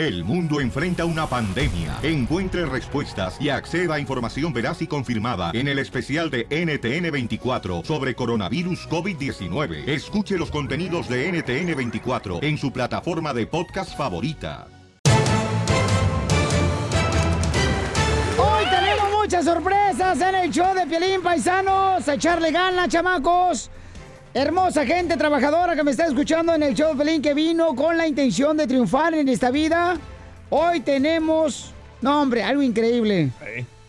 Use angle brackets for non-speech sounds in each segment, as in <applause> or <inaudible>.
El mundo enfrenta una pandemia. Encuentre respuestas y acceda a información veraz y confirmada en el especial de NTN24 sobre coronavirus COVID-19. Escuche los contenidos de NTN24 en su plataforma de podcast favorita. Hoy tenemos muchas sorpresas en el show de Piolín Paisanos. Echarle ganas, chamacos. Hermosa gente trabajadora que me está escuchando en el show de Piolín que vino con la intención de triunfar en esta vida. Hoy tenemos, no hombre, algo increíble.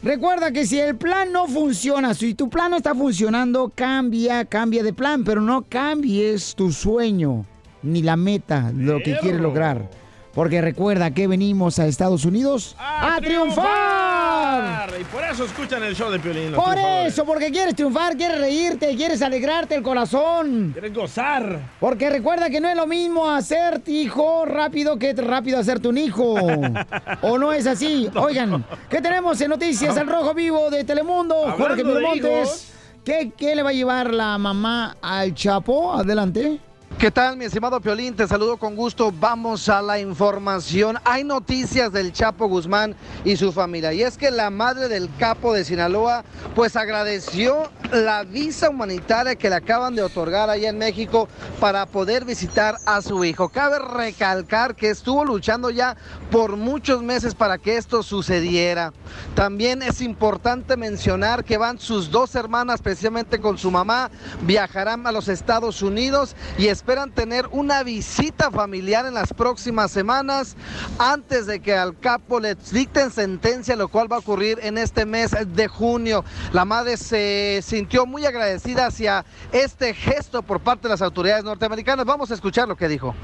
Recuerda que si el plan no funciona, si tu plan no está funcionando, cambia, cambia de plan, pero no cambies tu sueño ni la meta, lo que quieres lograr. Porque recuerda que venimos a Estados Unidos a, triunfar. Y por eso escuchan el show de Piolín. Por triunfadores. eso, porque quieres triunfar, quieres reírte, quieres alegrarte el corazón. Quieres gozar. Porque recuerda que no es lo mismo hacerte hijo rápido que rápido hacerte un hijo. <laughs> ¿O no es así? Oigan, ¿qué tenemos en Noticias al Rojo Vivo de Telemundo? Jorge Hablando Miramontes. ¿Qué, ¿Qué le va a llevar la mamá al Chapo? Adelante. ¿Qué tal, mi estimado Piolín? Te saludo con gusto. Vamos a la información. Hay noticias del Chapo Guzmán y su familia. Y es que la madre del capo de Sinaloa, pues agradeció la visa humanitaria que le acaban de otorgar allá en México para poder visitar a su hijo. Cabe recalcar que estuvo luchando ya por muchos meses para que esto sucediera. También es importante mencionar que van sus dos hermanas, precisamente con su mamá, viajarán a los Estados Unidos y esperan tener una visita familiar en las próximas semanas antes de que al capo le dicten sentencia, lo cual va a ocurrir en este mes de junio. La madre se sintió muy agradecida hacia este gesto por parte de las autoridades norteamericanas. Vamos a escuchar lo que dijo.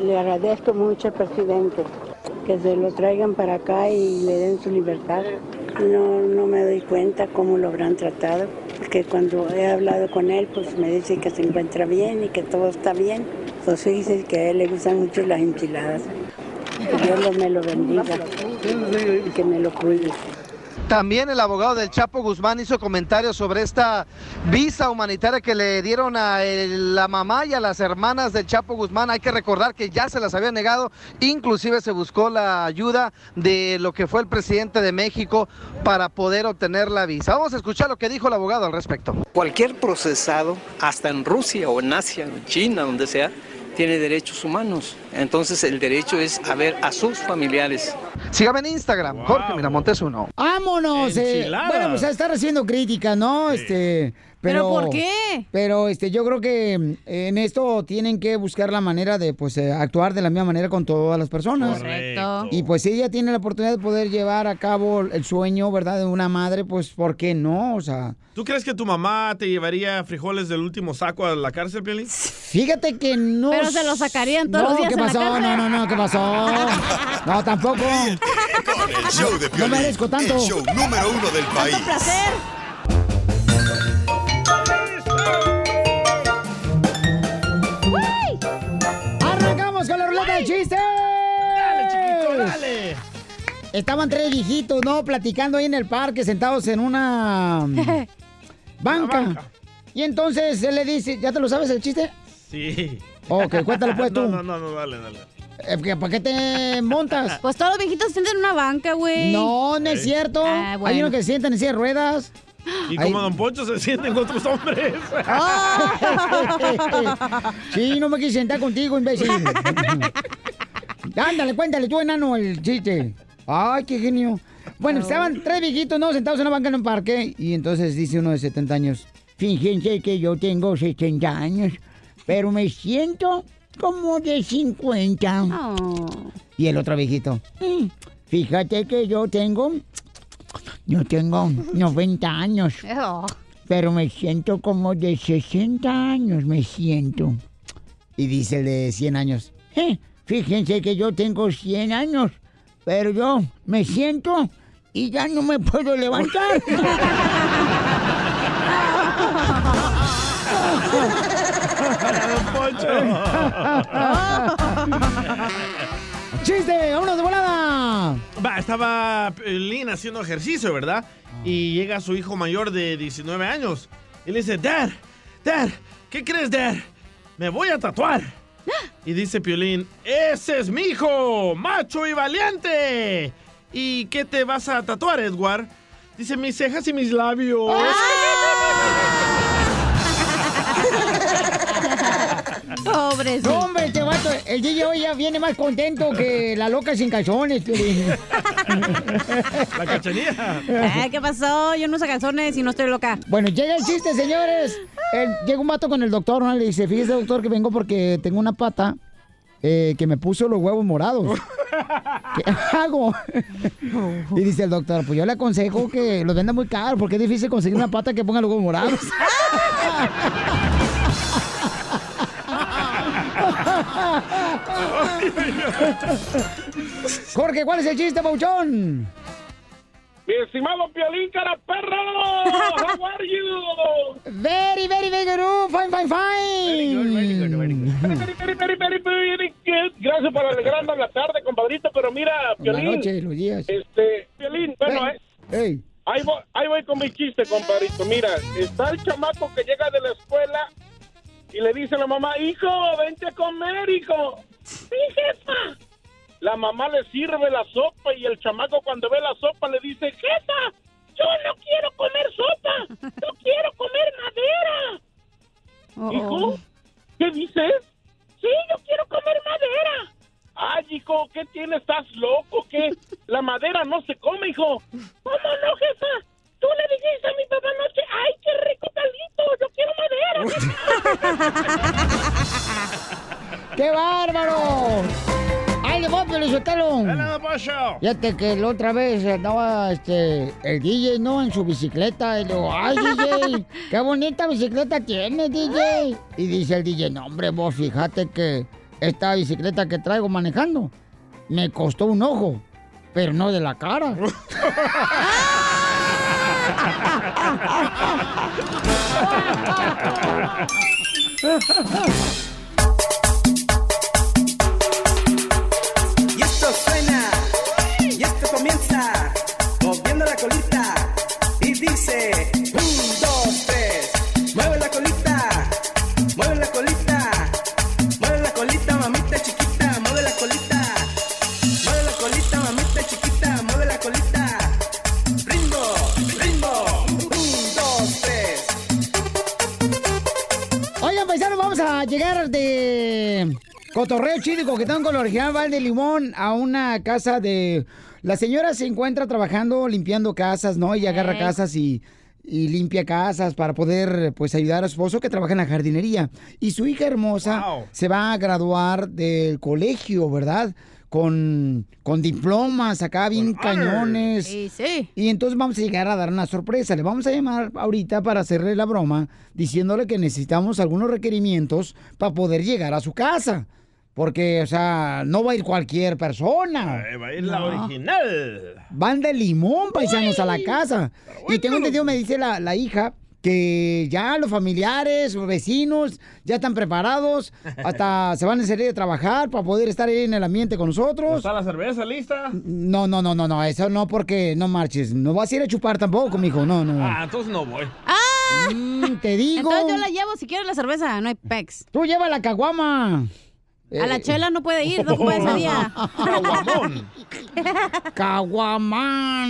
Le agradezco mucho presidente que se lo traigan para acá y le den su libertad. No, no me doy cuenta cómo lo habrán tratado, porque cuando he hablado con él, pues me dice que se encuentra bien y que todo está bien. Pues dice que a él le gustan mucho las enchiladas. Que Dios me lo bendiga y que me lo cuide. También el abogado del Chapo Guzmán hizo comentarios sobre esta visa humanitaria que le dieron a la mamá y a las hermanas del Chapo Guzmán. Hay que recordar que ya se las había negado, inclusive se buscó la ayuda de lo que fue el presidente de México para poder obtener la visa. Vamos a escuchar lo que dijo el abogado al respecto. Cualquier procesado, hasta en Rusia o en Asia, en China, donde sea, tiene derechos humanos. Entonces el derecho es a ver a sus familiares. Sígame en Instagram, Jorge Miramontes uno. ¡Vámonos! eh. Bueno, pues está recibiendo críticas, ¿no? Este, pero, ¿Pero por qué? Pero este, yo creo que mm, en esto tienen que buscar la manera de pues eh, actuar de la misma manera con todas las personas. Correcto. Y pues si ella tiene la oportunidad de poder llevar a cabo el sueño, ¿verdad? De una madre, pues ¿por qué no? O sea, ¿Tú crees que tu mamá te llevaría frijoles del último saco a la cárcel, Piolín? fíjate que no. Pero se lo sacarían todos no, los días ¿qué en la pasó? cárcel. No, no, no, ¿qué pasó? No, tampoco. Con el show de No Piolín, merezco tanto. el show número uno del país. placer. ¡Arrancamos con la ruleta de chistes! ¡Dale, chiquito, dale! Estaban tres viejitos, ¿no? Platicando ahí en el parque, sentados en una mm, <laughs> banca. Y entonces él le dice, ¿ya te lo sabes el chiste? Sí. Ok, cuéntalo pues <laughs> tú. No, no, no, no, dale, dale. Eh, ¿que- ¿Para qué te montas? Pues todos los viejitos se sienten en una banca, güey. No, no es cierto. Ah, Hay bueno. uno que se sientan en silla de ruedas. Y Ay. como Don Poncho se sienten con otros hombres. <laughs> sí, no me quise sentar contigo, imbécil. <laughs> Ándale, cuéntale tú, enano, el chiste. Ay, qué genio. Bueno, estaban tres viejitos, ¿no? Sentados en una banca en un parque. Y entonces dice uno de 70 años. Fíjense que yo tengo 70 años, pero me siento como de 50. Y el otro viejito. "Mm, Fíjate que yo tengo... Yo tengo 90 años. Pero me siento como de 60 años, me siento. Y dice el de 100 años, "Eh, fíjense que yo tengo 100 años, pero yo me siento y ya no me puedo levantar. <laughs> <laughs> ¡Chiste! ¡Vámonos de volada! Va, estaba Piolín haciendo ejercicio, ¿verdad? Y llega su hijo mayor de 19 años. Y le dice, Dad, Dad, ¿qué crees, Dad? Me voy a tatuar. Y dice Piolín, ¡Ese es mi hijo! ¡Macho y valiente! ¿Y qué te vas a tatuar, Edward? Dice, mis cejas y mis labios. Pobre. No, hombre, este vato, el DJ hoy ya viene más contento que la loca sin calzones. La cachanilla. Eh, ¿Qué pasó? Yo no uso calzones y no estoy loca. Bueno, llega el chiste, señores. El- llega un vato con el doctor, ¿no? Le dice, fíjese, doctor, que vengo porque tengo una pata eh, que me puso los huevos morados. <laughs> ¿Qué hago? y dice el doctor, pues yo le aconsejo que los venda muy caro porque es difícil conseguir una pata que ponga los huevos morados. <laughs> Jorge, ¿cuál es el chiste, Pauchón? Mi estimado Piolín, cara perro. How are you? Very, very, very good. Fine, fine, fine. Very, very, very, very, very good. Gracias por alegrarnos la tarde, compadrito. Pero mira, La Piolín. noche, los días. Este, Piolín, bueno, eh, Ey. ahí, voy, ahí voy con mi chiste, compadrito. Mira, está el chamaco que llega de la escuela y le dice a la mamá, hijo, vente a comer, hijo. Sí, jefa. La mamá le sirve la sopa y el chamaco cuando ve la sopa le dice, jefa, yo no quiero comer sopa, yo <laughs> quiero comer madera. Hijo, ¿qué dices? Sí, yo quiero comer madera. Ay, hijo, ¿qué tienes? ¿Estás loco? ¿Qué? La madera no se come, hijo. <laughs> ¿Cómo no, jefa? Tú le dijiste a mi papá anoche, ay, qué rico caldito, yo quiero madera. <laughs> ¡Qué bárbaro! ¡Ay, le voy, Pelizotelo! ¡Hola, Pocho! Fíjate que la otra vez andaba este, el DJ, ¿no? En su bicicleta. Y le digo, ¡ay, DJ! <laughs> ¡Qué bonita bicicleta tienes, DJ! Y dice el DJ, no, hombre, vos fíjate que esta bicicleta que traigo manejando me costó un ojo, pero no de la cara. <laughs> Y esto suena, y esto comienza, moviendo la colita. Y dice, llegar de Cotorreo Chido Coquetón con la original Val de Limón a una casa de... La señora se encuentra trabajando, limpiando casas, ¿no? Y agarra casas y, y limpia casas para poder, pues, ayudar a su esposo que trabaja en la jardinería. Y su hija hermosa se va a graduar del colegio, ¿verdad? Con, con diplomas acá, bien cañones. Sí, sí. Y entonces vamos a llegar a dar una sorpresa. Le vamos a llamar ahorita para hacerle la broma, diciéndole que necesitamos algunos requerimientos para poder llegar a su casa. Porque, o sea, no va a ir cualquier persona. Eh, Va a ir la original. Van de limón, paisanos, a la casa. Y tengo entendido, me dice la, la hija, que ya los familiares, los vecinos, ya están preparados. Hasta <laughs> se van a salir de trabajar para poder estar ahí en el ambiente con nosotros. ¿Está la cerveza lista? No, no, no, no, no, eso no porque no marches. No vas a ir a chupar tampoco, mijo, no, no. Ah, entonces no voy. ¡Ah! Mm, te digo. Entonces yo la llevo si quieres la cerveza, no hay pex. Tú lleva la caguama. A la Eh. chela no puede ir, no puede ese día. <laughs> Caguamán.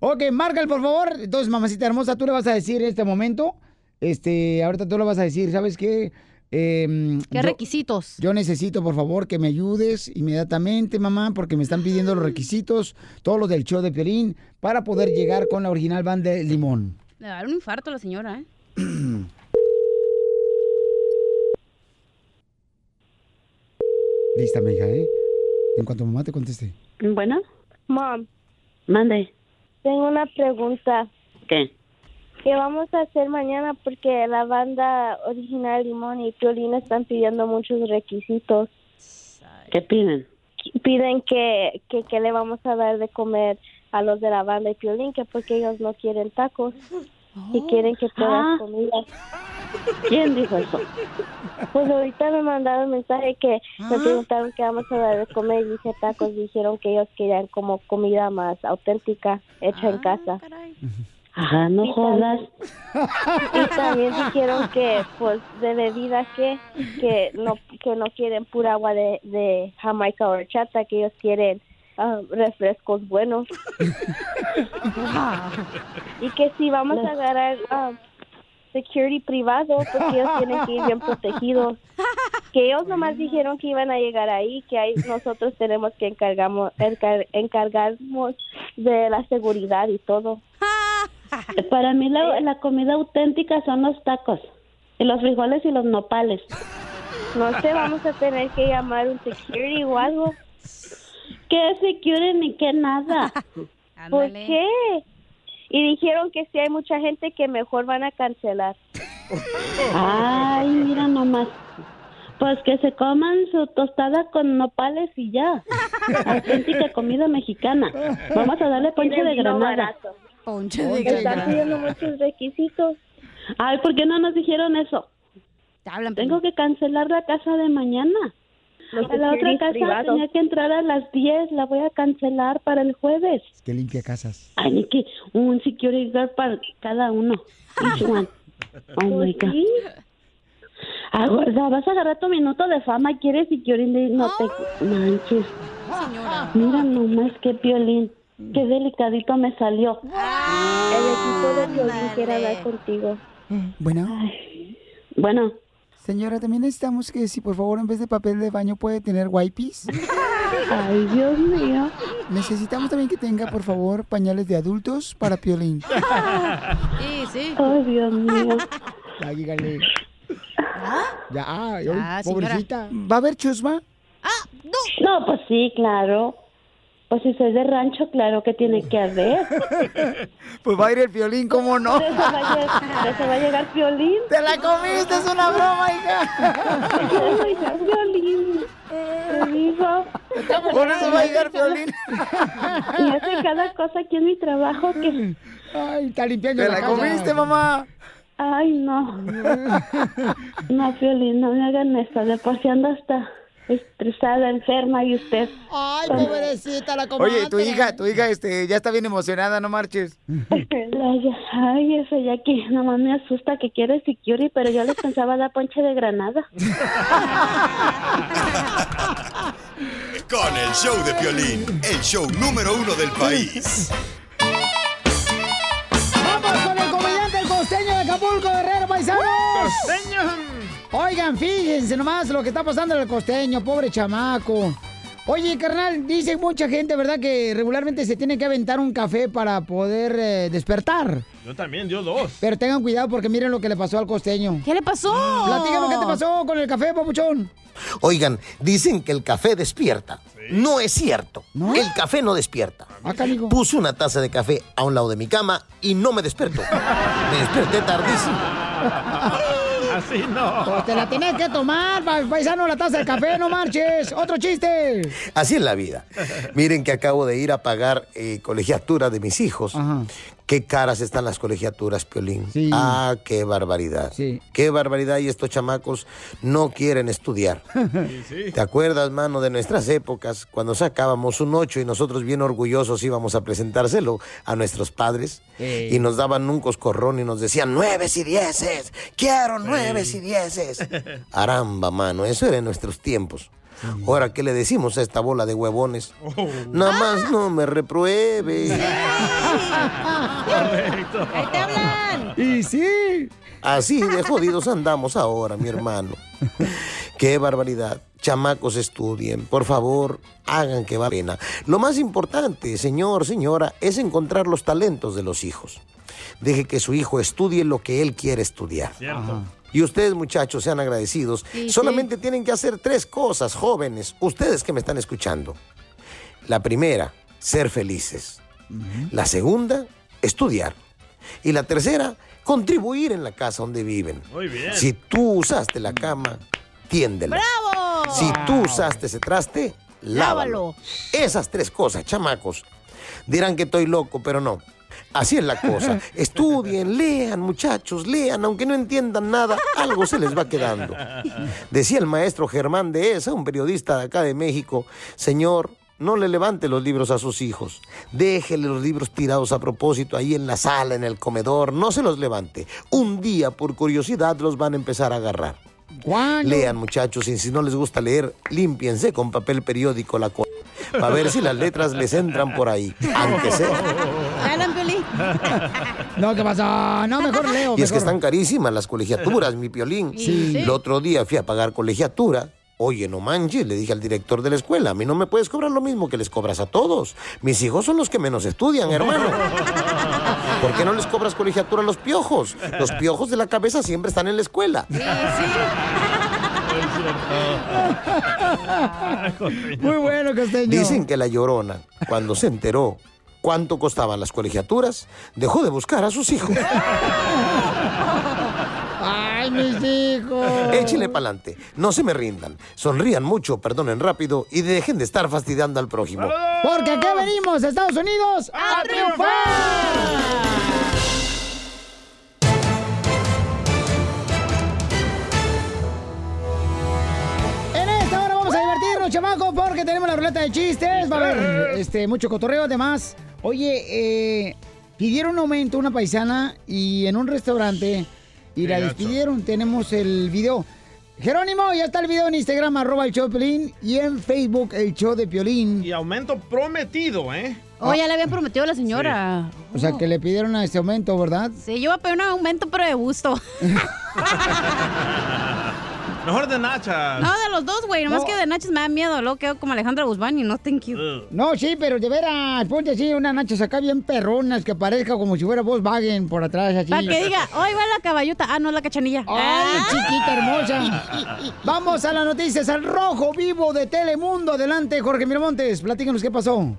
Ok, márcale, por favor. Entonces, mamacita hermosa, tú le vas a decir en este momento, este, ahorita tú le vas a decir, ¿sabes qué? Em, ¿Qué yo- requisitos? Yo necesito, por favor, que me ayudes inmediatamente, mamá, porque me están pidiendo los requisitos, todos los del show de Piolín, para poder llegar con la original banda de Limón. Le va a dar un infarto a la señora, ¿eh? <clears throat> Lista, mi hija, ¿eh? En cuanto mamá te conteste. Bueno, Mom, mande. Tengo una pregunta. ¿Qué? ¿Qué vamos a hacer mañana? Porque la banda original Limón y Piolín están pidiendo muchos requisitos. ¿Qué piden? Piden que, que, que le vamos a dar de comer a los de la banda y Piolín, que porque ellos no quieren tacos y quieren que todas Ah. comidas. ¿Quién dijo eso? Pues ahorita me mandaron un mensaje que me preguntaron qué vamos a dar de comer y dije tacos. Dijeron que ellos querían como comida más auténtica, hecha en casa. Ajá, no Y jodas. Y también dijeron que, pues, de bebida que, que no, que no quieren pura agua de, de Jamaica o horchata, que ellos quieren ah, refrescos buenos. <laughs> y que si vamos a agarrar ah, security privado, porque ellos tienen que ir bien <laughs> protegidos. Que ellos nomás dijeron que iban a llegar ahí, que ahí nosotros tenemos que encargamos, encar- encargarnos de la seguridad y todo. <laughs> Para mí la, la comida auténtica son los tacos. Y los frijoles y los nopales. No sé, vamos a tener que llamar un security o algo. <laughs> ¿Qué security ni qué nada? ¿Por qué? Y dijeron que si hay mucha gente que mejor van a cancelar. <laughs> Ay, mira nomás. Pues que se coman su tostada con nopales y ya. Auténtica comida mexicana. Vamos a darle ponche de granada. Ponche de Están granada. pidiendo muchos requisitos. Ay, ¿por qué no nos dijeron eso? Tengo que cancelar la casa de mañana. Los A la otra casa privados. tenía que entrar a las 10. La voy a cancelar para el jueves. Que limpia casas. Ay, ni que un security guard para cada uno. Each <laughs> one. Oh my God. Ah, gorda, vas a agarrar tu minuto de fama. ¿Quieres security? No te manches. Mira nomás qué violín. Qué delicadito me salió. El equipo de violín quiere hablar contigo. Bueno. Bueno. Señora, también necesitamos que si por favor en vez de papel de baño puede tener wipes. Ay, Dios mío. Necesitamos también que tenga, por favor, pañales de adultos para Piolín. Sí, sí. Ay, Dios mío. Ya, dígale. Ya, ay, Ya, señora. pobrecita. ¿Va a haber chusma? No, pues sí, claro. Pues si soy de rancho, claro que tiene que haber. <laughs> Pues va a ir el Piolín, ¿cómo no? ¿De eso va a llegar, eso va a llegar Piolín? ¡Te la comiste! ¡Es una broma, hija! Oiga, <laughs> Piolín. Te digo. Por eso va a llegar Piolín. Y hace cada cosa aquí en mi trabajo que... Ay, está limpiando ¿Te la, la casa. comiste, mamá? Ay, no. <laughs> No, Piolín, no me hagan eso. De por sí ando hasta estresada, enferma y usted... Ay, pobrecita la comadre. Oye, tu hija, tu hija, este, ya está bien emocionada, no marches. <laughs> Ay, ya que nomás me asusta que quiere security, pero yo les pensaba dar ponche de granada. <laughs> Con el show de Piolín, el show número uno del país. ¡Vamos con el comediante, el costeño de Acapulco, Guerrero, paisanos! ¡Costeño! Oigan, fíjense nomás lo que está pasando en el costeño, pobre chamaco. Oye, carnal, dice mucha gente, ¿verdad? Que regularmente se tiene que aventar un café para poder eh, despertar. Yo también, yo dos. Pero tengan cuidado porque miren lo que le pasó al costeño. ¿Qué le pasó? Platícanos qué te pasó con el café, papuchón. Oigan, dicen que el café despierta. No es cierto. El café no despierta. Puse una taza de café a un lado de mi cama y no me despertó. <laughs> Me desperté tardísimo. Así no. Pues te la tenés que tomar, pa- paisano, la taza de café, no marches. Otro chiste. Así es la vida. Miren que acabo de ir a pagar eh, colegiatura de mis hijos. Qué caras están las colegiaturas, Piolín. Ah, qué barbaridad. Qué barbaridad y estos chamacos no quieren estudiar. <laughs> ¿Te acuerdas, mano, de nuestras épocas, cuando sacábamos un 8 y nosotros bien orgullosos íbamos a presentárselo a nuestros padres? Ey. Y nos daban un coscorrón y nos decían, nueves y dieces, quiero nueves y dieces. <laughs> Aramba, mano, eso era en nuestros tiempos. Ahora, ¿qué le decimos a esta bola de huevones? Nada más no me repruebe. Correcto. Ahí te hablan. Y sí. Así de jodidos andamos ahora, mi hermano. Qué barbaridad. Chamacos estudien, por favor, hagan que valga la pena. Lo más importante, señor, señora, es encontrar los talentos de los hijos. Deje que su hijo estudie lo que él quiere estudiar. Cierto. Y ustedes, muchachos, sean agradecidos. Sí, Solamente tienen que hacer tres cosas, jóvenes, ustedes que me están escuchando. La primera, ser felices. La segunda, estudiar. Y la tercera, contribuir en la casa donde viven. Muy bien. Si tú usaste la cama, tiéndela. ¡Bravo! Si tú usaste ese traste, lávalo. Lávalo. Esas tres cosas, chamacos. Dirán que estoy loco, pero no. Así es la cosa. <laughs> Estudien, lean, muchachos, lean, aunque no entiendan nada, algo se les va quedando. Decía el maestro Germán de esa, un periodista de acá de México, señor, no le levante los libros a sus hijos. Déjele los libros tirados a propósito ahí en la sala, en el comedor. No se los levante. Un día, por curiosidad, los van a empezar a agarrar. Lean, muchachos, y si no les gusta leer, límpiense con papel periódico la cola. Para ver si las letras les entran por ahí, aunque sea. <laughs> No, ¿qué pasa? No, mejor leo. Y es que están carísimas las colegiaturas, mi piolín. Sí. El otro día fui a pagar colegiatura. Oye, no manches, le dije al director de la escuela, a mí no me puedes cobrar lo mismo que les cobras a todos. Mis hijos son los que menos estudian, hermano. <laughs> ¿Por qué no les cobras colegiatura a los piojos? Los piojos de la cabeza siempre están en la escuela. <laughs> Muy bueno, Costeño. Dicen que la llorona, cuando se enteró cuánto costaban las colegiaturas, dejó de buscar a sus hijos. Ay, mis hijos. Échale pa'lante, no se me rindan, sonrían mucho, perdonen rápido y dejen de estar fastidiando al prójimo. Porque aquí venimos, a Estados Unidos, a triunfar. En esta hora vamos a divertirnos, chamacos, porque tenemos la ruleta de chistes. Va a haber este, mucho cotorreo, además. Oye, eh, pidieron un aumento una paisana y en un restaurante y Qué la gacho. despidieron. Tenemos el video. Jerónimo, ya está el video en Instagram, arroba el show de Piolín, y en Facebook, el show de Piolín. Y aumento prometido, ¿eh? Oh, ya le habían prometido a la señora. O sea, que le pidieron a este aumento, ¿verdad? Sí, yo voy a pedir un aumento, pero de gusto. <laughs> <laughs> Mejor de nachas. No, de los dos, güey. Nomás No. que de Nachos me da miedo. Luego quedo como Alejandra Guzmán y no, thank you. No, sí, pero de veras, ponte así unas nachas acá bien perronas que parezca como si fuera Volkswagen por atrás, así. Para que diga, hoy va la caballota. Ah, no, la cachanilla. ¡Ay, Ah. chiquita hermosa! <laughs> Vamos a las noticias, al rojo vivo de Telemundo. Adelante, Jorge Miramontes, platícanos qué pasó.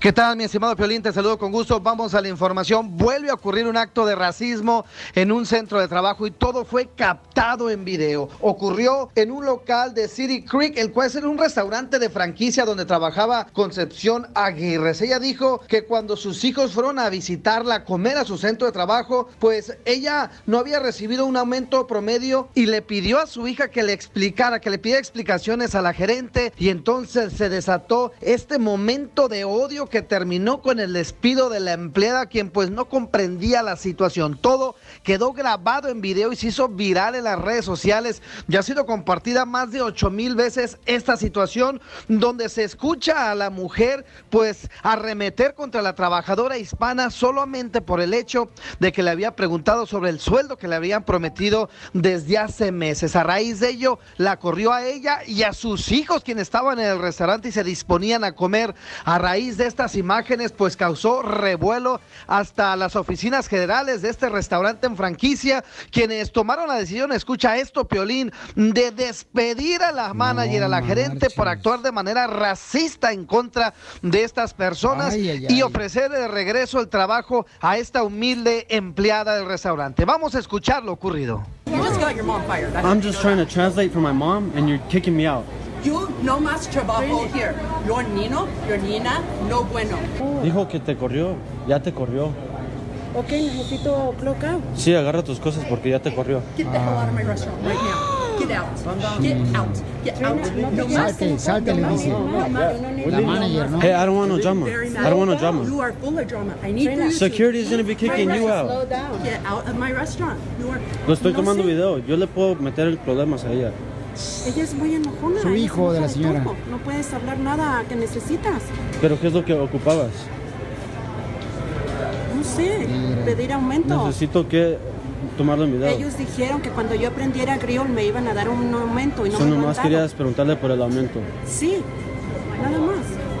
¿Qué tal, mi estimado Piolín? Te saludo con gusto. Vamos a la información. Vuelve a ocurrir un acto de racismo en un centro de trabajo y todo fue captado en video. Ocurrió en un local de City Creek, el cual es un restaurante de franquicia donde trabajaba Concepción Aguirre. Ella dijo que cuando sus hijos fueron a visitarla, a comer a su centro de trabajo, pues ella no había recibido un aumento promedio y le pidió a su hija que le explicara, que le pidiera explicaciones a la gerente y entonces se desató este momento de odio que terminó con el despido de la empleada quien pues no comprendía la situación. Todo quedó grabado en video y se hizo viral en las redes sociales. Ya ha sido compartida más de 8 mil veces esta situación donde se escucha a la mujer pues arremeter contra la trabajadora hispana solamente por el hecho de que le había preguntado sobre el sueldo que le habían prometido desde hace meses. A raíz de ello la corrió a ella y a sus hijos quienes estaban en el restaurante y se disponían a comer. A raíz de estas imágenes pues causó revuelo hasta las oficinas generales de este restaurante en franquicia quienes tomaron la decisión, escucha esto Piolín, de despedir a la manager, a la gerente por actuar de manera racista en contra de estas personas Ay, ay, y ofrecer de regreso el trabajo a esta humilde empleada del restaurante. Vamos a escuchar lo ocurrido. I'm just trying to translate for my mom, and you're kicking me out. You no más trabajo here. Your nino, your nina, no bueno. Dijo que te corrió, ya te corrió. Ok, necesito clock out. Sí, agarra tus cosas porque ya te corrió. Get the hell out of my restaurant right now. Get out. Get out. Get out. No más. Salte, salte, le dice. No más. La manager, ¿no? Hey, I don't want no drama. I don't want no drama. You are full of drama. I need you to- Security is gonna be kicking you out. Slow down. Get out of my restaurant. You are. Lo estoy No tomando video. Yo le puedo meter el problemas a ella. Ella es muy enojona. Su hijo de la señora. todo. No puedes hablar nada que necesitas. Pero ¿qué es lo que ocupabas? No sé. Pedir aumento. Necesito que tomarlo en video. Ellos dijeron que cuando yo aprendiera griol me iban a dar un aumento y no Eso me nomás querías preguntarle por el aumento. Sí, nada más.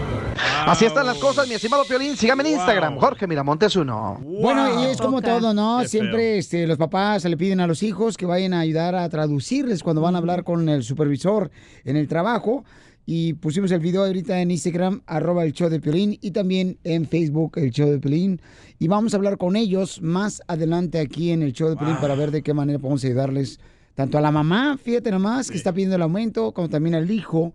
Así están las cosas, mi estimado Piolín. Sígame en Instagram, Jorge Miramontes uno. Bueno, y es como todo, ¿no? Qué Siempre este, los papás le piden a los hijos que vayan a ayudar a traducirles cuando van a hablar con el supervisor en el trabajo. Y pusimos el video ahorita en Instagram, arroba el show de Piolín, y también en Facebook, el show de Piolín. Y vamos a hablar con ellos más adelante aquí en el show de Piolín para ver de qué manera podemos ayudarles tanto a la mamá, fíjate nomás, que está pidiendo el aumento, como también al hijo,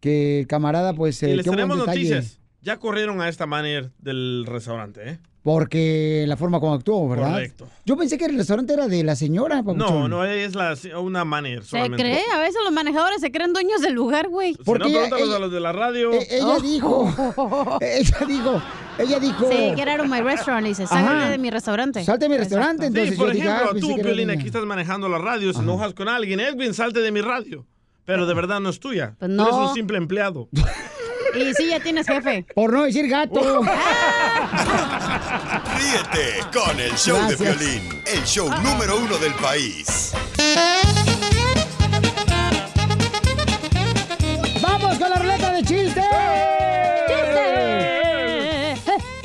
que el camarada, pues, Y eh, les qué buen tenemos noticias. Ya corrieron a esta manager del restaurante, ¿eh? Porque la forma como actuó, ¿verdad? Correcto. Yo pensé que el restaurante era de la señora, No, papuchón. no es la, una manager Se solamente. cree, a veces los manejadores se creen dueños del lugar, güey. Si no, pregúntalos a los de la radio. E- ella dijo, <laughs> <laughs> ella dijo, ella dijo. Sí, get out of my restaurant, dice, sácate de mi restaurante. Salte de mi restaurante, Exacto. entonces sí, por yo dije, ejemplo, ah, tú, Piolín, aquí estás manejando la radio, se enojas con alguien, Edwin, salte de mi radio. Pero de verdad no es tuya. Pues Tú no. eres un simple empleado. <laughs> Y sí, ya tienes jefe. Por no decir gato. <laughs> Ríete con el show de violín, el show número uno del país. ¡Vamos con la ruleta de chistes!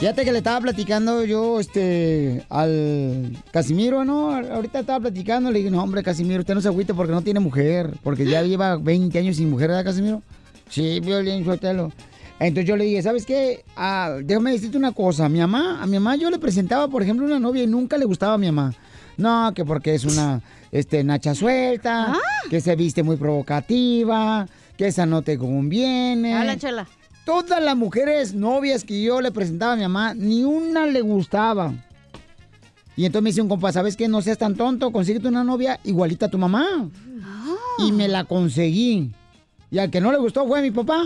Fíjate que le estaba platicando yo, este, al Casimiro, ¿no? Ahorita estaba platicando, le dije, no, hombre, Casimiro, usted no se agüite porque no tiene mujer, porque ya <laughs> lleva 20 años sin mujer, ¿verdad, Casimiro? Sí, violín, suéltalo. Entonces yo le dije, ¿sabes qué? Ah, déjame decirte una cosa, mi mamá, a mi mamá yo le presentaba, por ejemplo, una novia y nunca le gustaba a mi mamá. No, que porque es una, este, nacha suelta, que se viste muy provocativa, que esa no te conviene. Habla, chela. Todas las mujeres novias que yo le presentaba a mi mamá, ni una le gustaba. Y entonces me dice un compa, ¿sabes qué? No seas tan tonto, consíguete una novia igualita a tu mamá. Y me la conseguí. Y al que no le gustó fue mi papá.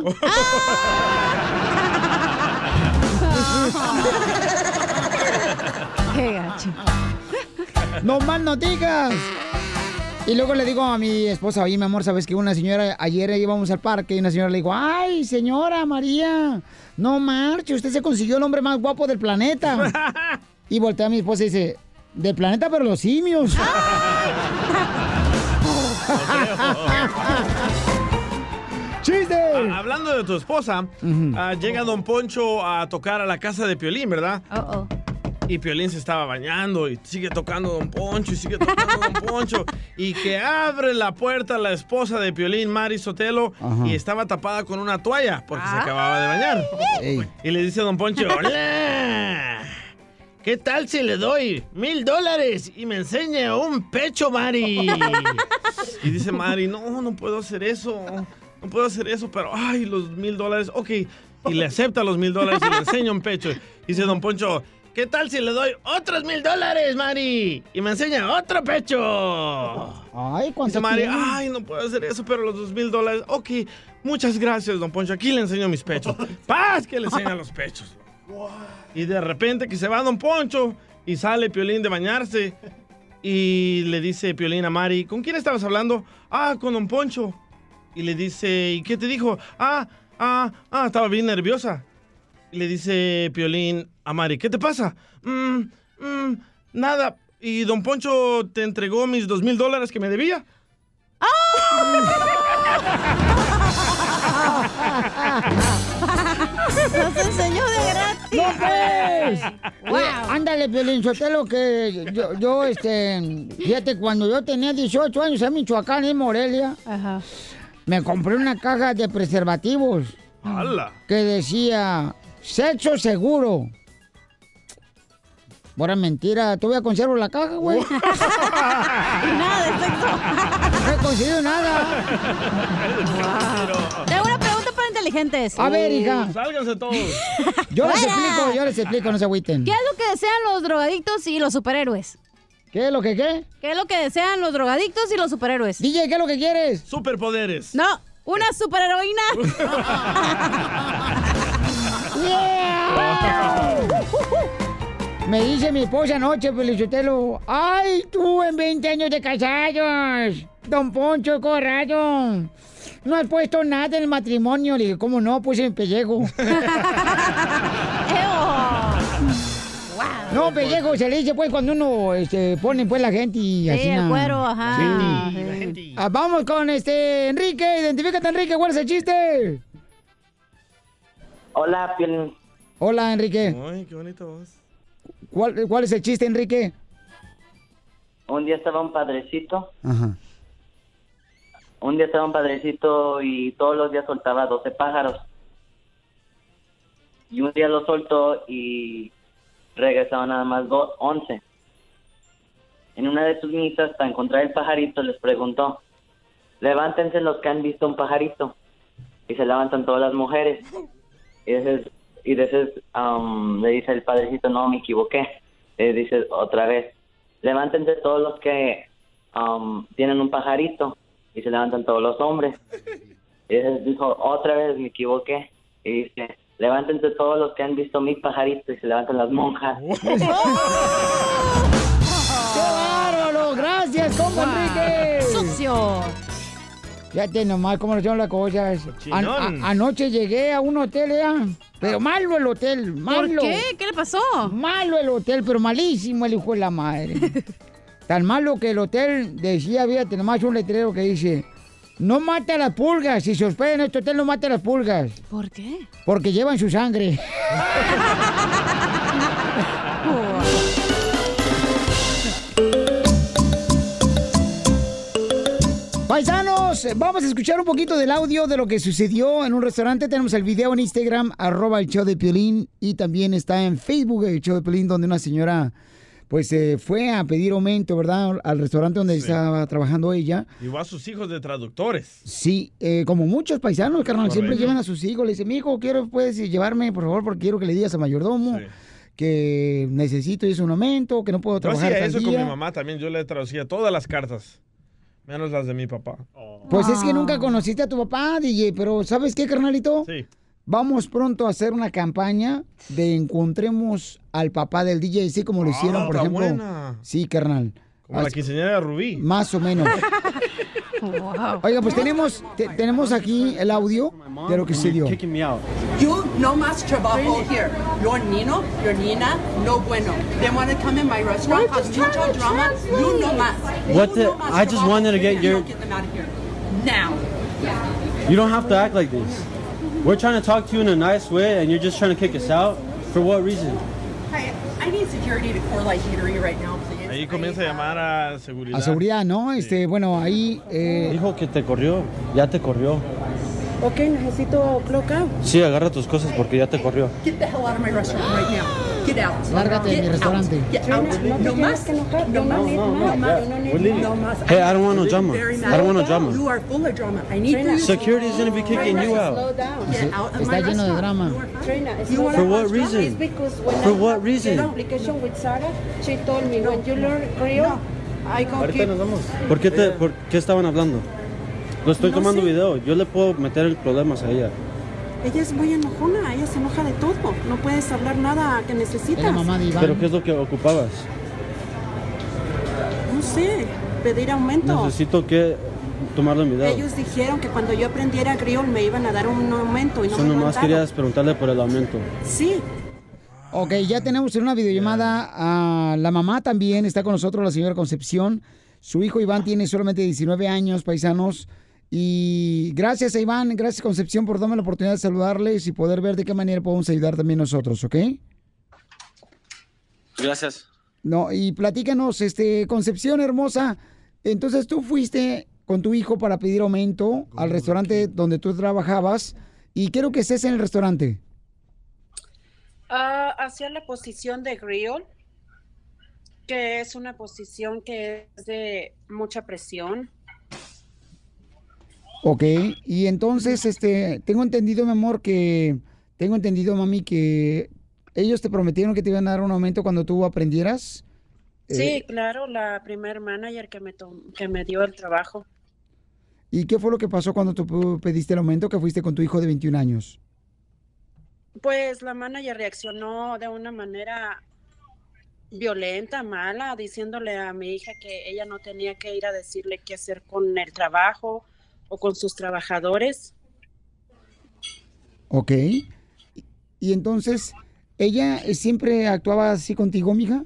Qué <laughs> gacho. <laughs> ¡No más no digas! Y luego le digo a mi esposa, oye, mi amor, ¿sabes que Una señora, ayer íbamos al parque y una señora le dijo, ay, señora María, no marche, usted se consiguió el hombre más guapo del planeta. <laughs> y voltea a mi esposa y dice, del planeta, pero los simios. <laughs> ¡Chiste! Ah, hablando de tu esposa, ah, llega Don Poncho a tocar a la casa de Piolín, ¿verdad? Y Piolín se estaba bañando y sigue tocando Don Poncho y sigue tocando Don <laughs> Poncho. Y que abre la puerta la esposa de Piolín, Mari Sotelo, Ajá. y estaba tapada con una toalla porque se acababa de bañar. Y le dice a Don Poncho, ¡Hola! ¿Qué tal si le doy mil dólares y me enseña un pecho, Mari? <laughs> Y dice Mari, no, no puedo hacer eso. No puedo hacer eso, pero ay, los mil dólares, ok. Y le acepta los mil dólares y le enseña un pecho. Y dice Don Poncho, ¿qué tal si le doy otros mil dólares, Mari? Y me enseña otro pecho. Ay, Dice Mari, ay, no puedo hacer eso, pero los dos mil dólares, ok. Muchas gracias, Don Poncho. Aquí le enseño mis pechos. <laughs> Paz que le enseña los pechos. Y de repente que se va Don Poncho y sale Piolín de bañarse y le dice Piolín a Mari, ¿con quién estabas hablando? Ah, con Don Poncho. Y le dice, ¿y qué te dijo? Ah, ah, ah, estaba bien nerviosa. Y le dice Piolín a Mari, ¿qué te pasa? "Mm, mm, nada. ¿Y Don Poncho te entregó mis dos mil dólares que me debía? Nos enseñó de gratis. ¡No, pues! Oye, ándale, Piolín Sotelo, que yo, yo, este, fíjate, cuando yo tenía 18 años en Michoacán, en Morelia, me compré una caja de preservativos ¡Hala! que decía, sexo seguro. Ahora mentira, todavía conservo la caja, güey. <laughs> nada de sexo. No he conseguido nada. Tengo una pregunta para inteligentes. A ver, hija. Uh, Sálganse todos. Yo les explico, yo les explico, no se agüiten. ¿Qué es lo que desean los drogadictos y los superhéroes? ¿Qué es lo que qué? ¿Qué es lo que desean los drogadictos y los superhéroes? DJ, ¿qué es lo que quieres? Superpoderes. No, una superheroína. <laughs> <laughs> Me dice mi esposa anoche, Felicitelo. ¡Ay, tú en 20 años de casados! Don Poncho Corrado. No has puesto nada en el matrimonio. Le dije, ¿cómo no? Puse mi pellejo. <laughs> <laughs> No, pellejo se le dice pues cuando uno este, pone pues la gente y Sí, así. el na. cuero, ajá. Sí. Ah, vamos con este Enrique. Identifícate, Enrique. ¿Cuál es el chiste? Hola, Piolín. Hola, Enrique. Ay, qué bonita voz. ¿Cuál, cuál es el chiste, Enrique? Un día estaba un padrecito, Ajá. un día estaba un padrecito y todos los días soltaba 12 pájaros. Y un día lo soltó y regresaron nada más do- 11. En una de sus misas, para encontrar el pajarito, les preguntó, levántense los que han visto un pajarito. Y se levantan todas las mujeres. Y y después um, le dice el padrecito, no, me equivoqué. Le dice otra vez, levántense todos los que um, tienen un pajarito. Y se levantan todos los hombres. Y dijo, otra vez me equivoqué. Y dice, levántense todos los que han visto mi pajarito. Y se levantan las monjas. <laughs> ¡Qué bárbaro! ¡Gracias, compa Enrique! ¡Sucio! Fíjate nomás cómo son las cosas. An- anoche llegué a un hotel, ¿ya? Pero malo el hotel, malo. qué? ¿Qué le pasó? Malo el hotel, pero malísimo el hijo de la madre. <laughs> Tan malo que el hotel decía, fíjate nomás un letrero que dice, no mate a las pulgas, si se hospeda en este hotel no mate a las pulgas. ¿Por qué? Porque llevan su sangre. <laughs> Paisanos, vamos a escuchar un poquito del audio de lo que sucedió en un restaurante. Tenemos el video en Instagram, arroba el show de Piolín, y también está en Facebook el show de Piolín, donde una señora pues eh, fue a pedir aumento, ¿verdad? Al restaurante donde estaba trabajando ella. Llevó a sus hijos de traductores. Sí, eh, como muchos paisanos, carnal, siempre Correcto. llevan a sus hijos. Le dicen, mi hijo, quiero, puedes llevarme, por favor, porque quiero que le digas al mayordomo que necesito es un aumento, que no puedo Yo trabajar hacía eso con día". mi mamá también. Yo le traducía todas las cartas. Menos las de mi papá. Pues es que Ah. nunca conociste a tu papá, DJ, pero ¿sabes qué, carnalito? Sí. Vamos pronto a hacer una campaña de encontremos al papá del DJ, así como lo hicieron, por Ah, ejemplo. buena. Sí, carnal. Como la Así- quinceañera de Rubí. Más o menos. <laughs> <laughs> Oiga, pues tenemos, te- tenemos aquí el audio de lo que se dio. You no más trabajo here. Your Nino, your Nina, no bueno. They want to come in my restaurant, cause mucho drama. You no más. What the- I just wanted to get your- You Get them out of here. Now. You don't have to act like this. We're trying to talk to you in a nice way, and you're just trying to kick us out. For what reason? Hi, I need security to pour light heatery right now, please. Ahí comienza a llamar a seguridad. A seguridad, ¿no? Este, bueno, ahí... eh, Dijo que te corrió. Ya te corrió. Ok, necesito clock out. Sí, agarra tus cosas porque ya te corrió. Get the hell out of my restaurant right now. Get out. Lárgate de mi restaurante. Get out. No más. No más. No más. No más. Hey, I don't want no drama. I don't want no drama. You are full of drama. I need you. Security is gonna be kicking you out. Get out of Está my lleno de drama. For what reason? For what reason? application with Sarah, she told me when you learn Creole, I go Ahorita nos vamos. ¿Por qué, te, por qué estaban hablando? Lo estoy No tomando sé. video. Yo le puedo meter el problemas a ella. Ella es muy enojona, ella se enoja de todo. No puedes hablar nada que necesitas. ¿Pero qué es lo que ocupabas? No sé, pedir aumento. Necesito que tomarlo en video. Ellos dijeron que cuando yo aprendiera griol me iban a dar un aumento y no Eso me nomás querías preguntarle por el aumento. Sí. Ok, ya tenemos en una videollamada a la mamá también, está con nosotros la señora Concepción. Su hijo Iván tiene solamente 19 años, paisanos. Y gracias a Iván, gracias Concepción por darme la oportunidad de saludarles y poder ver de qué manera podemos ayudar también nosotros, ¿ok? Gracias. No, y platícanos, este, Concepción hermosa, entonces tú fuiste con tu hijo para pedir aumento al restaurante donde tú trabajabas y quiero que estés en el restaurante. Ah, hacia la posición de grill, que es una posición que es de mucha presión. Ok, y entonces, este, tengo entendido, mi amor, que, tengo entendido, mami, que ellos te prometieron que te iban a dar un aumento cuando tú aprendieras. Sí, Eh, claro, la primer manager que me, que me dio el trabajo. ¿Y qué fue lo que pasó cuando tú pediste el aumento que fuiste con tu hijo de 21 años? Pues la manager reaccionó de una manera violenta, mala, diciéndole a mi hija que ella no tenía que ir a decirle qué hacer con el trabajo o con sus trabajadores. Ok. Y- Y entonces, ¿ella eh, siempre actuaba así contigo, mija?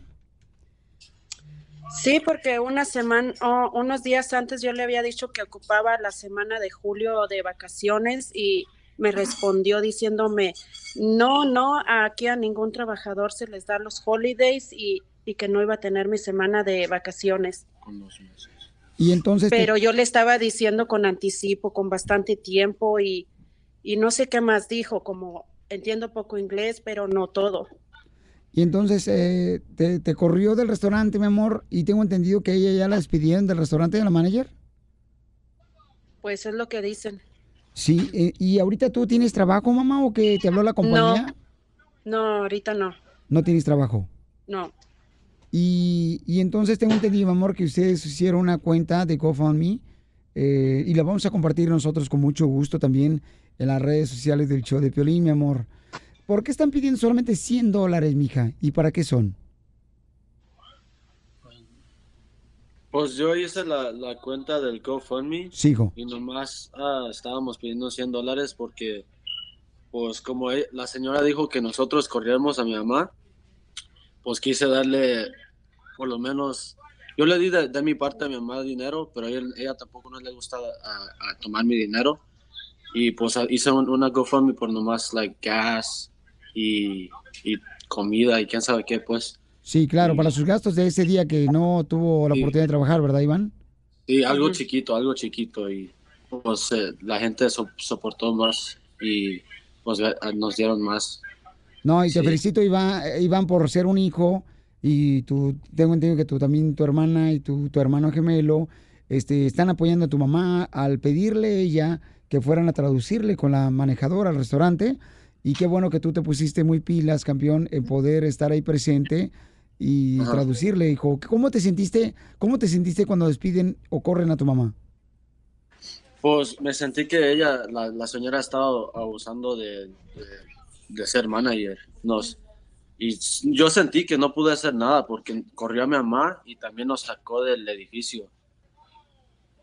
Sí, porque una semana, o unos días antes yo le había dicho que ocupaba la semana de julio de vacaciones y me respondió diciéndome, no, no, aquí a ningún trabajador se les da los holidays y, y que no iba a tener mi semana de vacaciones. Y entonces... te- Pero yo le estaba diciendo con anticipo, con bastante tiempo y, y no sé qué más dijo, como entiendo poco inglés, pero no todo. Y entonces eh, te, te corrió del restaurante, mi amor, y tengo entendido que ella ya la despidieron del restaurante de la manager. Pues es lo que dicen. Sí, eh, ¿y ahorita tú tienes trabajo, mamá, o que te habló la compañía? No, ahorita no. No tienes trabajo. No. Y, y entonces tengo entendido, amor, que ustedes hicieron una cuenta de GoFundMe eh, y la vamos a compartir nosotros con mucho gusto también en las redes sociales del show de Piolín, mi amor. ¿Por qué están pidiendo solamente 100 dólares, mija? ¿Y para qué son? Pues yo hice la, la cuenta del GoFundMe. Sigo. Y nomás ah, estábamos pidiendo 100 dólares porque, pues como e- la señora dijo que nosotros corriéramos a mi mamá, pues quise darle por lo menos... Yo le di de, de mi parte a mi mamá dinero, pero ella, ella tampoco no le gusta a, a tomar mi dinero. Y pues hice un- una GoFundMe por nomás like gas y, y comida y quién sabe qué, pues. Sí, claro, para sus gastos de ese día que no tuvo la oportunidad de trabajar, ¿verdad, Iván? Sí, algo chiquito, algo chiquito y pues eh, la gente so- soportó más y pues ga- nos dieron más. No, y te Sí. felicito, Iván, Iván, por ser un hijo. Y tú, tengo entendido que tú también, tu hermana y tu, tu hermano gemelo, este, están apoyando a tu mamá al pedirle ella que fueran a traducirle con la manejadora al restaurante. Y qué bueno que tú te pusiste muy pilas, campeón, en poder estar ahí presente y Ajá. traducirle, hijo. ¿Cómo te sentiste? ¿Cómo te sentiste cuando despiden o corren a tu mamá? Pues me sentí que ella, la, la señora estaba abusando de, de, de ser manager. Nos, y yo sentí que no pude hacer nada porque corrió a mi mamá y también nos sacó del edificio.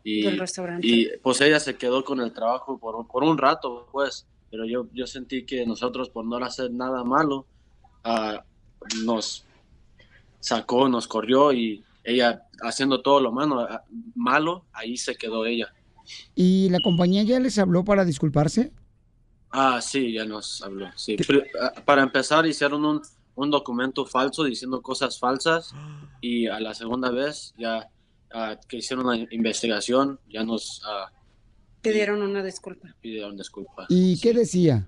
Y, Del restaurante. y pues ella se quedó con el trabajo por, un- por un rato, pues. Pero yo, yo sentí que nosotros, por no hacer nada malo, ah, nos sacó, nos corrió y ella haciendo todo lo malo, ah, malo, ahí se quedó ella. ¿Y la compañía ya les habló para disculparse? Ah, sí, ya nos habló. Sí. Ah, Para empezar, hicieron un, un documento falso diciendo cosas falsas <gasps> y a la segunda vez ya ah, que hicieron la investigación ya nos ah, Pidieron una disculpa. pidieron disculpas. ¿Y qué decía?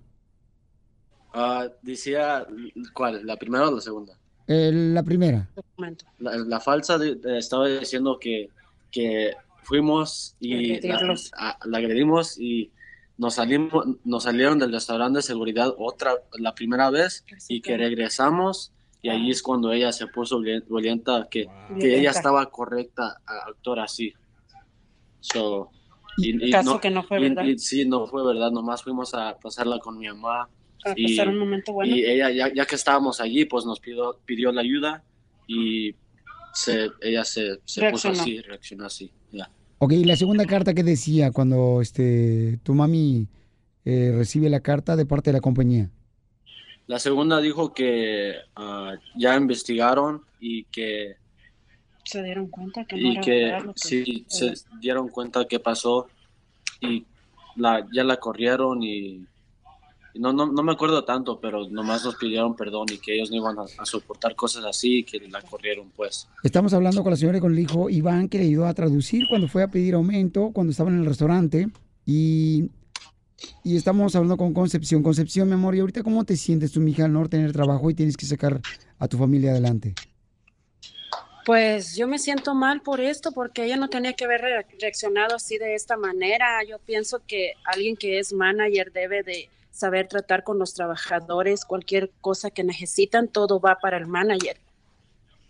Ah, decía, ¿cuál? ¿La primera o la segunda? Eh, la primera. La, la falsa de- de- estaba diciendo que, que fuimos y la, a- la agredimos y nos salimos, nos salieron del restaurante de seguridad otra, la primera vez y que regresamos y ahí es cuando ella se puso violen- violenta, que, que ella estaba correcta a actuar así. So, y, y Caso que no fue y- verdad. y sí, no fue verdad, nomás fuimos a pasarla con mi mamá. A y, pasar un momento bueno. y ella, ya, ya que estábamos allí, pues nos pidió, pidió la ayuda y se, ella se, se puso así, reaccionó así. Ok, ¿y la segunda carta qué decía cuando este tu mami eh, recibe la carta de parte de la compañía? La segunda dijo que ah, ya investigaron y que, Se dieron cuenta que no y que que sí se dieron cuenta que pasó y la, ya la corrieron y no, no, no me acuerdo tanto, pero nomás nos pidieron perdón y que ellos no iban a, a soportar cosas así y que la corrieron pues. Estamos hablando con la señora y con el hijo Iván que le ayudó a traducir cuando fue a pedir aumento, cuando estaba en el restaurante. Y, y estamos hablando con Concepción. Concepción, mi amor, ¿y ahorita cómo te sientes tú, mija, al no tener trabajo y tienes que sacar a tu familia adelante? Pues yo me siento mal por esto, porque ella no tenía que haber re- reaccionado así de esta manera. Yo pienso que alguien que es manager debe de saber tratar con los trabajadores, cualquier cosa que necesitan, todo va para el manager.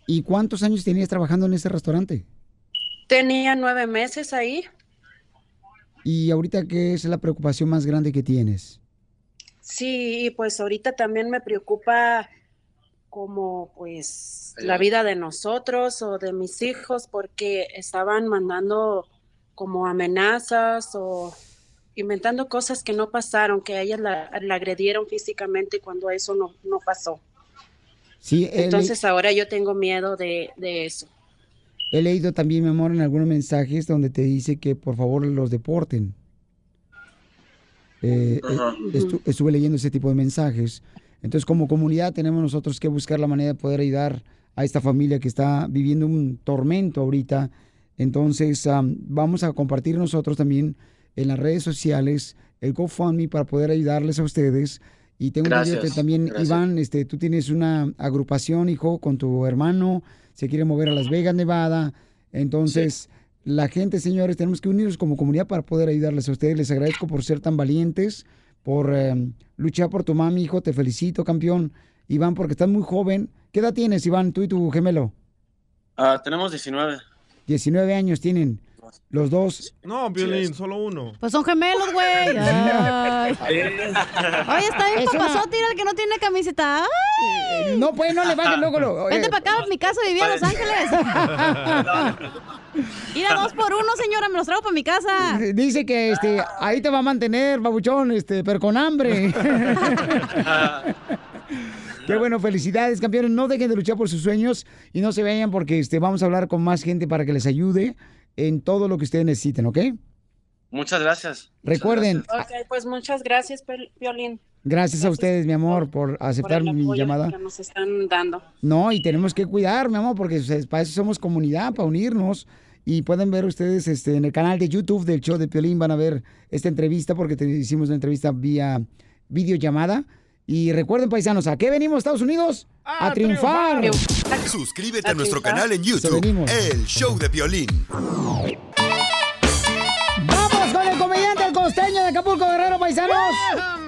¿Y cuántos años tenías trabajando en ese restaurante? Tenía nueve meses ahí. ¿Y ahorita qué es la preocupación más grande que tienes? Sí, y pues ahorita también me preocupa como pues la vida de nosotros o de mis hijos porque estaban mandando como amenazas o inventando cosas que no pasaron, que a ella la, la agredieron físicamente cuando eso no, no pasó. Sí, Entonces ahora yo tengo miedo de, de eso. he leído también, mi amor, en algunos mensajes donde te dice que por favor los deporten. Eh, eh, estu- estuve leyendo ese tipo de mensajes. Entonces, como comunidad tenemos nosotros que buscar la manera de poder ayudar a esta familia que está viviendo un tormento ahorita. Entonces, am, vamos a compartir nosotros también en las redes sociales el GoFundMe para poder ayudarles a ustedes. Y tengo Gracias, que también, gracias. Iván, este, tú tienes una agrupación, hijo, con tu hermano, se quiere mover a Las Vegas, Nevada. Entonces, la gente, señores, tenemos que unirnos como comunidad para poder ayudarles a ustedes. Les agradezco por ser tan valientes, por eh, luchar por tu mami, hijo. Te felicito, campeón. Iván, porque estás muy joven. ¿Qué edad tienes, Iván, tú y tu gemelo? Ah, tenemos 19. 19 años tienen los dos. No, Violín, solo uno. Pues son gemelos, güey. <laughs> Ay. Oye, está bien Es papazón, tira el que no tiene camiseta. Ay. No, pues, no le bajes luego. lo- Vente para acá, mi casa vivía en Los Ángeles. <laughs> Ir a dos por uno, señora, me los traigo para mi casa. Dice que este, ahí te va a mantener, babuchón, este, pero con hambre. <laughs> Qué bueno, felicidades, campeones. No dejen de luchar por sus sueños y no se vayan porque este, vamos a hablar con más gente para que les ayude en todo lo que ustedes necesiten, ¿ok? Muchas gracias. Recuerden, Ok, pues muchas gracias, Violín, gracias a ustedes, mi amor, por por aceptar el mi llamada. que nos están dando. No, y tenemos que cuidar, mi amor, porque para eso somos comunidad, para unirnos. Y pueden ver ustedes este, en el canal de YouTube del show de Piolín, van a ver esta entrevista, porque te hicimos una entrevista vía videollamada. Y recuerden, paisanos, ¿a qué venimos, Estados Unidos? A, triunfar. Suscríbete a nuestro canal en YouTube, venimos. El Show de Violín. ¡Vamos con el comediante, el costeño de Acapulco, Guerrero, paisanos!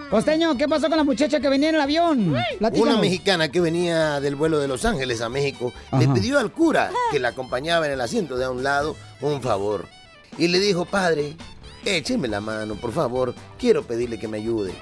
Costeño, ¿qué pasó con la muchacha que venía en el avión? Platícanos. Una mexicana que venía del vuelo de Los Ángeles a México le pidió al cura que la acompañaba en el asiento de a un lado un favor. Y le dijo, padre, écheme la mano, por favor, quiero pedirle que me ayude.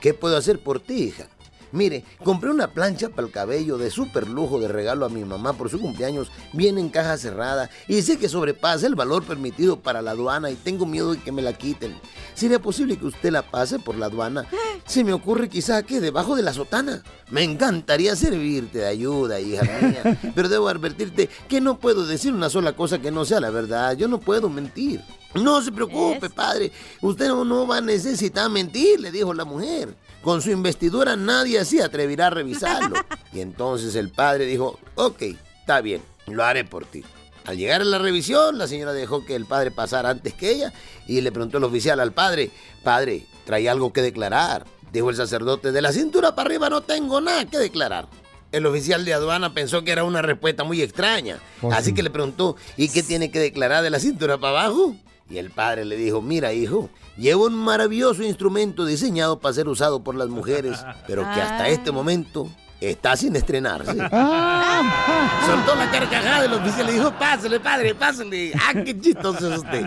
¿Qué puedo hacer por ti, hija? Mire, compré una plancha para el cabello de súper lujo de regalo a mi mamá por su cumpleaños. Viene en caja cerrada y sé que sobrepasa el valor permitido para la aduana y tengo miedo de que me la quiten. ¿Sería posible que usted la pase por la aduana? Se me ocurre quizá que debajo de la sotana. Me encantaría servirte de ayuda, hija mía, <laughs> pero debo advertirte que no puedo decir una sola cosa que no sea la verdad. Yo no puedo mentir. No se preocupe, padre. Usted no, no va a necesitar mentir, le dijo la mujer. Con su investidura nadie se atreverá a revisarlo. Y entonces el padre dijo, ok, está bien, lo haré por ti. Al llegar a la revisión, la señora dejó que el padre pasara antes que ella y le preguntó el oficial al padre, padre, ¿trae algo que declarar? Dijo el sacerdote, de la cintura para arriba no tengo nada que declarar. El oficial de aduana pensó que era una respuesta muy extraña, Pues así sí. que le preguntó, ¿y qué tiene que declarar de la cintura para abajo? Y el padre le dijo, mira hijo, llevo un maravilloso instrumento diseñado para ser usado por las mujeres, <laughs> pero que hasta este momento está sin estrenarse. <laughs> <laughs> Soltó la carcajada del oficial y le dijo, pásale padre, pásale. Ah, qué chistoso es usted.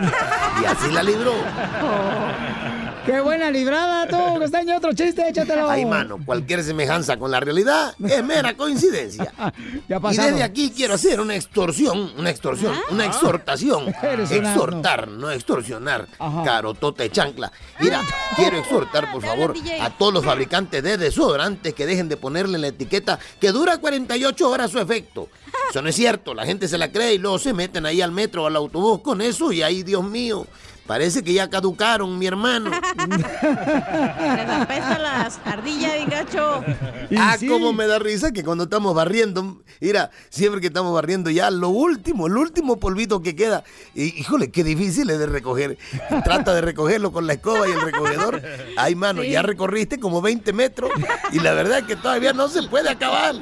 Y así la libró. ¡Qué buena librada tú, costeño! Otro chiste, échatelo. Ay, mano, cualquier semejanza con la realidad es mera coincidencia. <laughs> Ya Y desde aquí quiero hacer una extorsión, una extorsión, una exhortación. <laughs> Exhortar, no extorsionar. Ajá. Carotote chancla. Mira, quiero exhortar, por favor, a todos los fabricantes de desodorantes que dejen de ponerle la etiqueta que dura 48 horas su efecto. <laughs> Eso no es cierto, la gente se la cree y luego se meten ahí al metro o al autobús con eso y ahí, Dios mío, parece que ya caducaron, mi hermano. <laughs> Les apesta las ardillas. Ah, cómo me da risa que cuando estamos barriendo, mira, siempre que estamos barriendo ya lo último, el último polvito que queda, y, híjole, qué difícil es de recoger. Trata de recogerlo con la escoba y el recogedor. Ay, mano, Sí. ya recorriste como 20 metros y la verdad es que todavía no se puede acabar.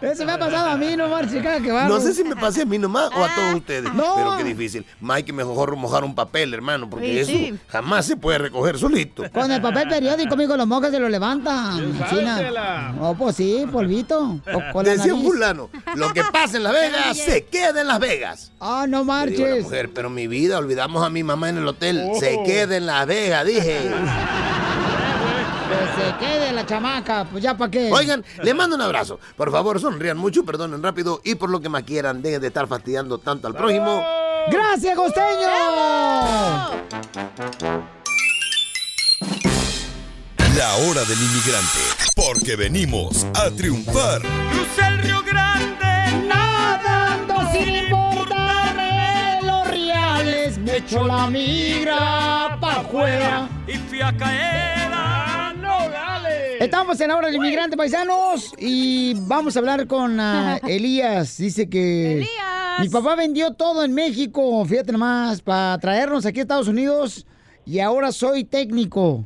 Eso me ha pasado a mí, no marche, cada que va. No sé si me pasé a mí nomás o a todos ustedes, No. pero qué difícil. Más hay que mejor mojar un papel, hermano, porque Sí, eso sí. jamás se puede recoger solito. Con el papel periódico, amigo, los mojas se lo levantan. Oh, pues sí, polvito. O Decía un fulano, lo que pasa en Las Vegas se queda en Las Vegas. Ah, no digo marches. mujer, pero mi vida, olvidamos a mi mamá en el hotel. Oh. Se queda en Las Vegas, dije. <laughs> Que se quede la chamaca, pues ya para qué. Oigan, le mando un abrazo. Por favor, sonrían mucho, perdonen rápido y por lo que más quieran, dejen de estar fastidiando tanto al prójimo. ¡Gracias, costeño! La hora del inmigrante, porque venimos a triunfar. Crucé el Río Grande, nadando sin importarme los reales. Me echo la migra pa' afuera. y fui a caer. Estamos en la hora del inmigrante, paisanos, y vamos a hablar con ah, <laughs> Elías. Dice que mi papá vendió todo en México, fíjate nomás, para traernos aquí a Estados Unidos, y ahora soy técnico.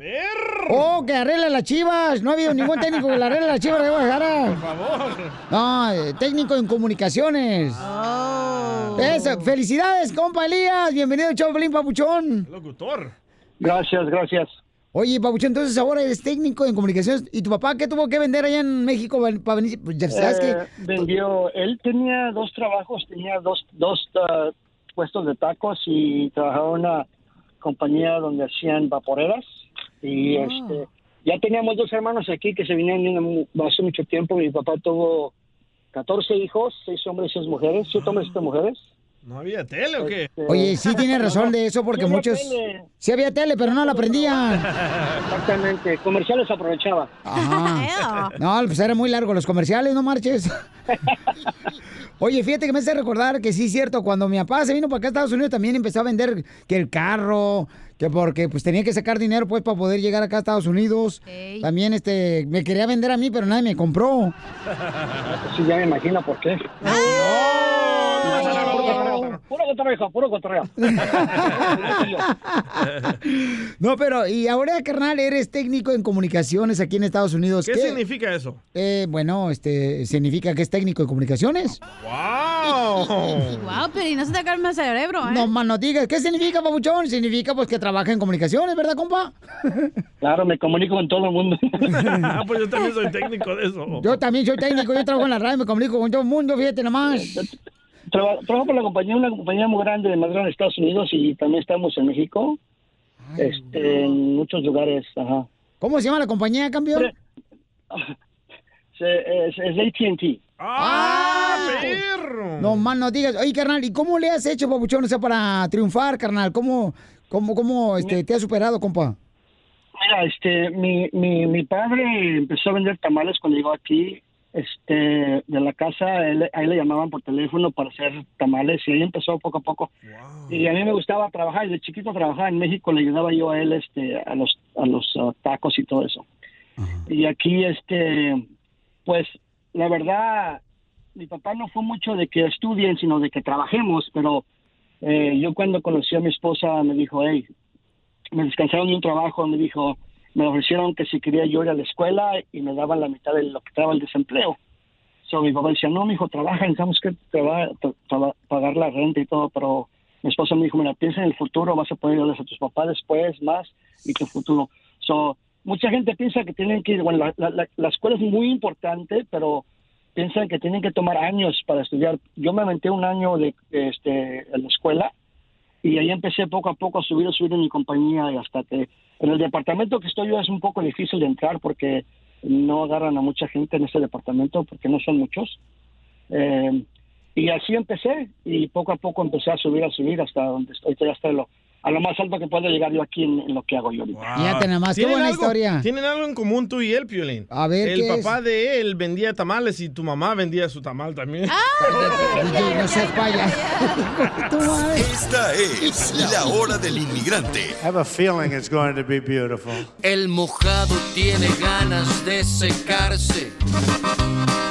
¡Oh, que arregla las chivas! No ha habido ningún técnico que le arregle las chivas de Guadalajara. <laughs> Por favor. No, eh, técnico en comunicaciones. Eso, felicidades, compa Elías. Bienvenido, Choplin Papuchón. Locutor. Gracias, gracias. Oye, Pabuchón, entonces ahora eres técnico en comunicaciones. ¿Y tu papá qué tuvo que vender allá en México para venir? Pues ya sabes Eh, que... vendió, él tenía dos trabajos, tenía dos, dos ah, puestos de tacos y trabajaba en una compañía donde hacían vaporeras y Ah. este ya teníamos dos hermanos aquí que se vinieron hace mucho tiempo. Mi papá tuvo 14 hijos, seis hombres y seis mujeres, siete hombres y siete mujeres. ¿No había tele o qué? Oye, sí <laughs> tiene razón de eso porque Sí muchos... tele. Sí había tele, pero no la prendían. Exactamente, comerciales aprovechaba. Ajá. <laughs> No, pues eran muy largos los comerciales, no marches. <laughs> Oye, fíjate que me hace recordar que sí es cierto, cuando mi papá se vino para acá a Estados Unidos también empezó a vender que el carro, que porque pues tenía que sacar dinero pues para poder llegar acá a Estados Unidos. También este me quería vender a mí, pero nadie me compró. Sí, ya me imagino por qué. Puro cotorreo, hijo, puro cotorreo. <laughs> No, pero y ahora, carnal, eres técnico en comunicaciones aquí en Estados Unidos. ¿Qué significa eso? Eh, bueno, este significa que es técnico en comunicaciones. ¡Wow! Wow, pero y no se te calma el cerebro, ¿eh? No más no digas, ¿qué significa, papuchón? Significa pues que trabaja en comunicaciones, ¿verdad, compa? <laughs> Claro, me comunico con todo el mundo. <laughs> Ah, pues yo también soy técnico de eso. Yo también soy técnico, yo trabajo en la radio, me comunico con todo el mundo, fíjate nomás. Traba- trabajo por la compañía, una compañía muy grande de más grande de Estados Unidos y también estamos en México, este, en muchos lugares. Ajá. ¿Cómo se llama la compañía, campeón? <laughs> Es, es AT&T. ¡Ah, perro! No más no digas. Oye, carnal, ¿y cómo le has hecho, papuchón, o sea, para triunfar, carnal? ¿Cómo, cómo, cómo este, te has superado, compa? Mira, este, mi, mi, mi padre empezó a vender tamales cuando llegó aquí, este, de la casa, él, a él le llamaban por teléfono para hacer tamales y ahí empezó poco a poco. Y a mí me gustaba trabajar, y de chiquito trabajaba en México, le ayudaba yo a él, este, a los, a los ah, tacos y todo eso. Y aquí, este, pues, la verdad, mi papá no fue mucho de que estudien, sino de que trabajemos, pero eh, yo cuando conocí a mi esposa me dijo, hey, me descansaron de un trabajo, me dijo, me ofrecieron que si quería yo ir a la escuela y me daban la mitad de lo que daba el desempleo. So, mi papá decía, no, mi hijo, trabaja, necesitamos que te va a pagar la renta y todo, pero mi esposa me dijo, mira, piensa en el futuro, vas a poder ayudarles a tus papás después, más, y tu futuro. So, mucha gente piensa que tienen que ir, bueno, la, la, la- la escuela es muy importante, pero piensan que tienen que tomar años para estudiar. Yo me aventé un año de, este, en la escuela y ahí empecé poco a poco a subir, a subir en mi compañía y hasta que en el departamento que estoy yo es un poco difícil de entrar porque no agarran a mucha gente en ese departamento porque no son muchos. Eh, y así empecé y poco a poco empecé a subir, a subir hasta donde estoy, hasta lo, a lo más alto que puedo llegar yo aquí en, en lo que hago yo ahorita. Fíjate nada más, qué ¿Tienen buena algo- historia. Tienen algo en común tú y él, Piolín. A ver, El ¿qué es? papá de él vendía tamales y tu mamá vendía su tamal también. <laughs> DJ, no seas payaso. <laughs> Esta es la hora del inmigrante. I have a feeling it's going to be beautiful. El mojado tiene ganas de secarse.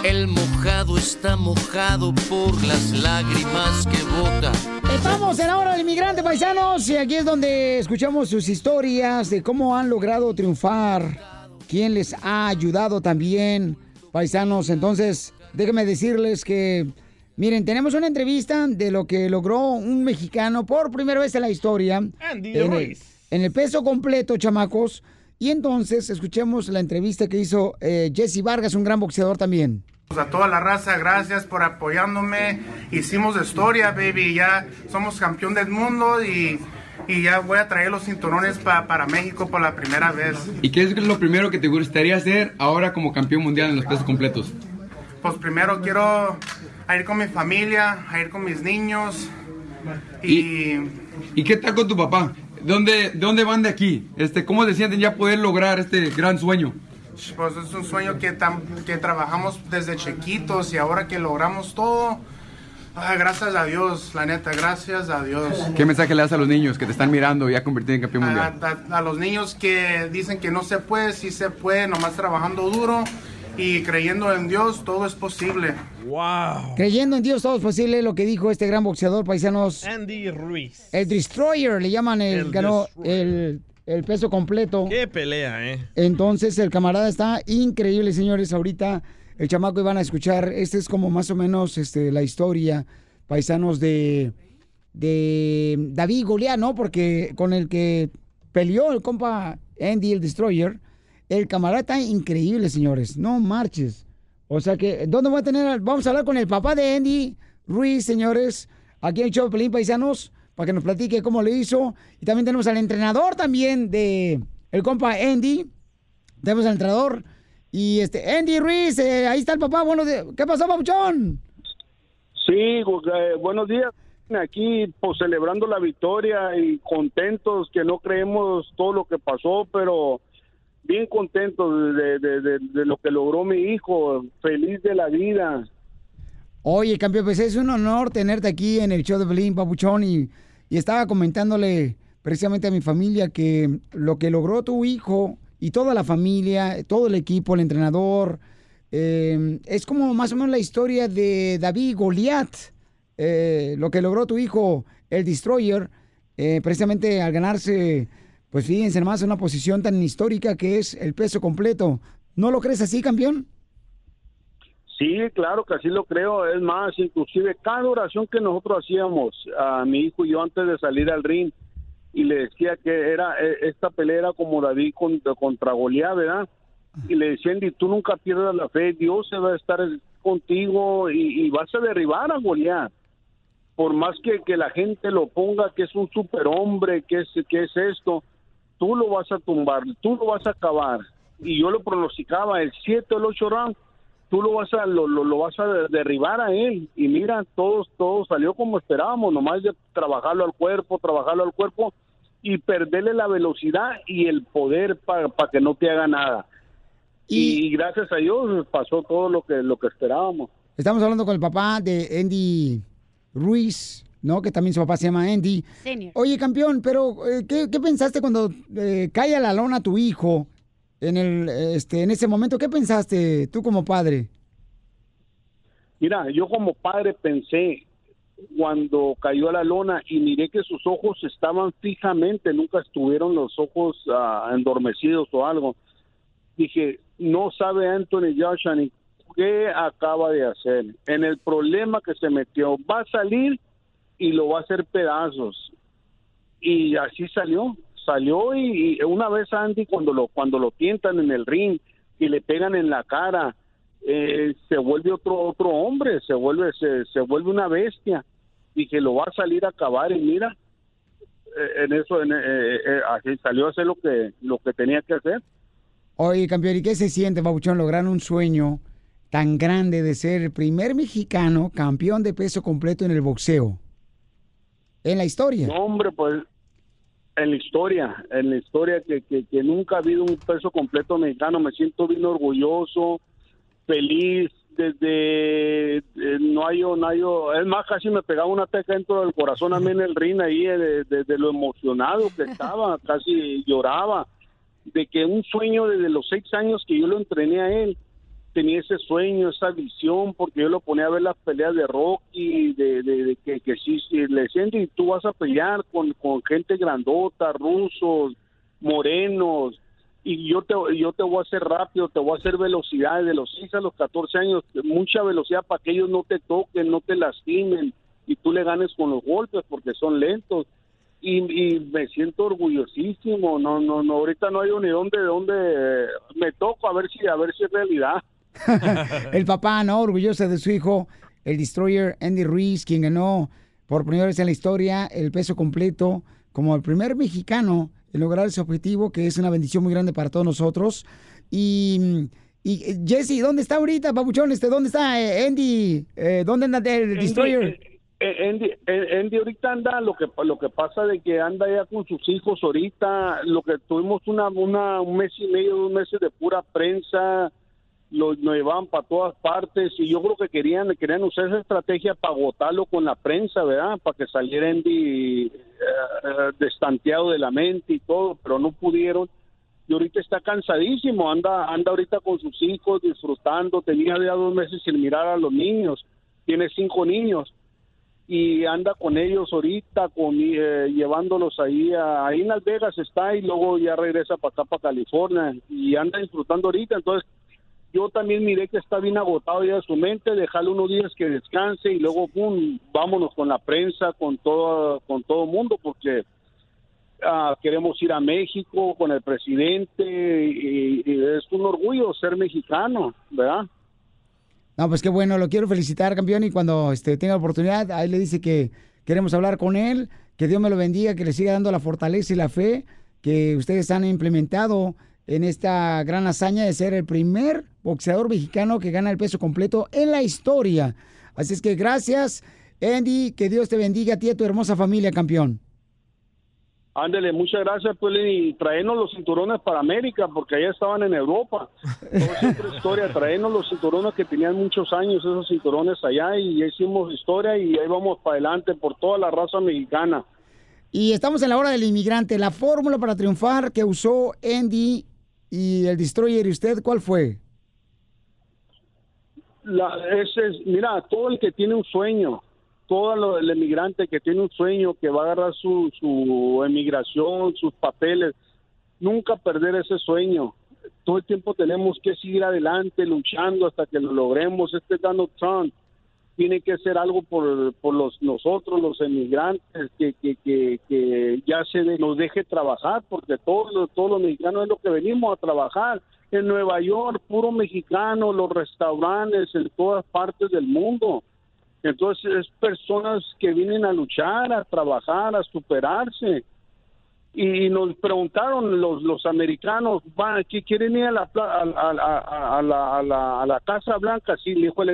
El mojado está mojado por las lágrimas que bota. Estamos en la hora del inmigrante, paisanos, y aquí es donde escuchamos sus historias de cómo han logrado triunfar, quién les ha ayudado también, paisanos. Entonces, déjenme decirles que, miren, tenemos una entrevista de lo que logró un mexicano por primera vez en la historia. Andy en el, Ruiz. en el peso completo, chamacos. Y entonces escuchemos la entrevista que hizo eh, Jesse Vargas, un gran boxeador también. A toda la raza, gracias por apoyándome. Hicimos historia, baby. Ya somos campeón del mundo y, y ya voy a traer los cinturones pa- para México por la primera vez. ¿Y qué es lo primero que te gustaría hacer ahora como campeón mundial en los pesos completos? Pues primero quiero a ir con mi familia, a ir con mis niños. Y, ¿Y qué tal con tu papá? ¿Dónde, dónde van de aquí? Este, ¿Cómo se sienten ya poder lograr este gran sueño? Pues es un sueño que, tam- que trabajamos desde chiquitos y ahora que logramos todo. ay, gracias a Dios, la neta, gracias a Dios. ¿Qué mensaje le das a los niños que te están mirando y ya convertido en campeón a, mundial? a- a los niños que dicen que no se puede, sí se puede, nomás trabajando duro y creyendo en Dios, todo es posible. ¡Wow! Creyendo en Dios todo es posible, lo que dijo este gran boxeador, paisanos. Andy Ruiz. El Destroyer le llaman, el, El ganó el, el peso completo. Qué pelea, ¿eh? Entonces el camarada está increíble, señores. Ahorita el chamaco iban a escuchar. Este es como más o menos este, la historia, paisanos, de, de David Goliat, ¿no? Porque con el que peleó el compa Andy el Destroyer. El camarada está increíble, señores. No marches. O sea que, ¿dónde voy a tener? Vamos a hablar con el papá de Andy Ruiz, señores, aquí en el show Pelín Paisanos, para que nos platique cómo lo hizo. Y también tenemos al entrenador también de el compa Andy. Tenemos al entrenador. Y este, Andy Ruiz, eh, ahí está el papá. Bueno, ¿qué pasó, papuchón? Sí, eh, buenos días. Aquí, pues celebrando la victoria y contentos que no creemos todo lo que pasó, pero bien contentos de, de, de, de lo que logró mi hijo, feliz de la vida. Oye, campeón, pues es un honor tenerte aquí en el show de Belín, Papuchón, y, y estaba comentándole precisamente a mi familia que lo que logró tu hijo y toda la familia, todo el equipo, el entrenador, eh, es como más o menos la historia de David Goliat, eh, lo que logró tu hijo, el Destroyer, eh, precisamente al ganarse, pues fíjense más, una posición tan histórica que es el peso completo. ¿No lo crees así, campeón? Sí, claro que así lo creo. Es más, inclusive cada oración que nosotros hacíamos, a mi hijo y yo antes de salir al ring, y le decía que era e, esta pelea era como David contra, contra Goliat, ¿verdad? Y le decían, tú nunca pierdas la fe, Dios se va a estar contigo y, vas a derribar a Goliat por más que, que la gente lo ponga que es un superhombre, que es, que es esto, tú lo vas a tumbar, tú lo vas a acabar. Y yo lo pronosticaba, el 7 o el 8 round, tú lo vas a lo, lo, lo, vas a derribar a él. Y mira, todo, todo salió como esperábamos, nomás de trabajarlo al cuerpo, trabajarlo al cuerpo y perderle la velocidad y el poder para que no te haga nada. Y, y, gracias a Dios pasó todo lo que, lo que esperábamos. Estamos hablando con el papá de Andy Ruiz, ¿no? Que también su papá se llama Andy. Senior. Oye, campeón, pero eh, ¿qué, ¿qué, pensaste cuando eh, cae a la lona tu hijo en, el, este, en ese momento? ¿Qué pensaste tú como padre? Mira, yo como padre pensé cuando cayó a la lona y miré que sus ojos estaban fijamente, nunca estuvieron los ojos uh, endormecidos o algo. Dije, no sabe Anthony Joshua ni qué acaba de hacer, en el problema que se metió. Va a salir y lo va a hacer pedazos. Y así salió, salió y, y una vez Andy cuando lo cuando lo tientan en el ring y le pegan en la cara, eh, se vuelve otro otro hombre, se vuelve se, se vuelve una bestia y que lo va a salir a acabar y mira eh, en eso en, eh, eh, así salió a hacer lo que lo que tenía que hacer. Oye, campeón, ¿y qué se siente, Babuchón, lograr un sueño tan grande de ser el primer mexicano campeón de peso completo en el boxeo? En la historia. No, hombre, pues en la historia, en la historia que, que, que, nunca ha habido un peso completo mexicano, me siento bien orgulloso, feliz, desde eh, no hay, no hay, es más, casi me pegaba una teca dentro del corazón a mí en el ring ahí, de, de, de lo emocionado que estaba, <laughs> casi lloraba, de que un sueño desde los seis años que yo lo entrené a él, tenía ese sueño, esa visión, porque yo lo ponía a ver las peleas de Rocky, de, de, de que, que sí, sí, le decían, y tú vas a pelear con, con gente grandota, rusos, morenos, y yo te, yo te voy a hacer rápido, te voy a hacer velocidad de los 6 a los 14 años, mucha velocidad para que ellos no te toquen, no te lastimen, y tú le ganes con los golpes porque son lentos. Y, y, me siento orgullosísimo no no no ahorita no hay ni dónde dónde me toco a ver si a ver si es realidad <laughs> el papá, ¿no? Orgulloso de su hijo, el destroyer Andy Ruiz, quien ganó por primera vez en la historia el peso completo como el primer mexicano en lograr ese objetivo, que es una bendición muy grande para todos nosotros. Y, y Jesse, ¿dónde está ahorita, papuchón? Este, ¿Dónde está eh, Andy? Eh, ¿Dónde anda el destroyer? Eh, Andy, Andy, ahorita anda lo que lo que pasa de que anda ya con sus hijos ahorita lo que tuvimos una, una un mes y medio dos meses de pura prensa lo, lo llevaban para todas partes y yo creo que querían querían usar esa estrategia para agotarlo con la prensa, ¿verdad? Para que saliera Andy eh, destanteado de la mente y todo, pero no pudieron. Y ahorita está cansadísimo, anda anda ahorita con sus hijos disfrutando, tenía ya dos meses sin mirar a los niños, tiene cinco niños y anda con ellos ahorita, con, eh, llevándolos ahí, a, ahí en Las Vegas está y luego ya regresa para acá, para California y anda disfrutando ahorita, entonces yo también miré que está bien agotado ya su mente, dejarle unos días que descanse y luego pum, vámonos con la prensa, con todo con todo mundo porque ah, queremos ir a México con el presidente y, es un orgullo ser mexicano, ¿verdad? No, pues qué bueno, lo quiero felicitar, campeón, y cuando este, tenga oportunidad, ahí le dice que queremos hablar con él, que Dios me lo bendiga, que le siga dando la fortaleza y la fe que ustedes han implementado en esta gran hazaña de ser el primer boxeador mexicano que gana el peso completo en la historia. Así es que gracias, Andy, que Dios te bendiga a ti y a tu hermosa familia, campeón. Ándele, muchas gracias, pues, y traernos los cinturones para América, porque allá estaban en Europa. Todo siempre historia, traernos los cinturones que tenían muchos años, esos cinturones allá, y hicimos historia y ahí vamos para adelante por toda la raza mexicana. Y estamos en la hora del inmigrante. La fórmula para triunfar que usó Andy y el Destroyer y usted, ¿cuál fue? La, ese es, mira, todo el que tiene un sueño, todo el emigrante que tiene un sueño, que va a agarrar su, su emigración, sus papeles, nunca perder ese sueño. Todo el tiempo tenemos que seguir adelante, luchando hasta que lo logremos. Este Donald Trump tiene que hacer algo por, por los nosotros, los emigrantes, que, que, que, ya se nos deje trabajar, porque todos los, todos los mexicanos es lo que venimos a trabajar. En Nueva York, puro mexicano, los restaurantes en todas partes del mundo. Entonces, es personas que vienen a luchar, a trabajar, a superarse. Y nos preguntaron los, los americanos, ¿va, ¿qué quieren ir a la, a, a- a- a la, a la- a la Casa Blanca? Sí, le dijo el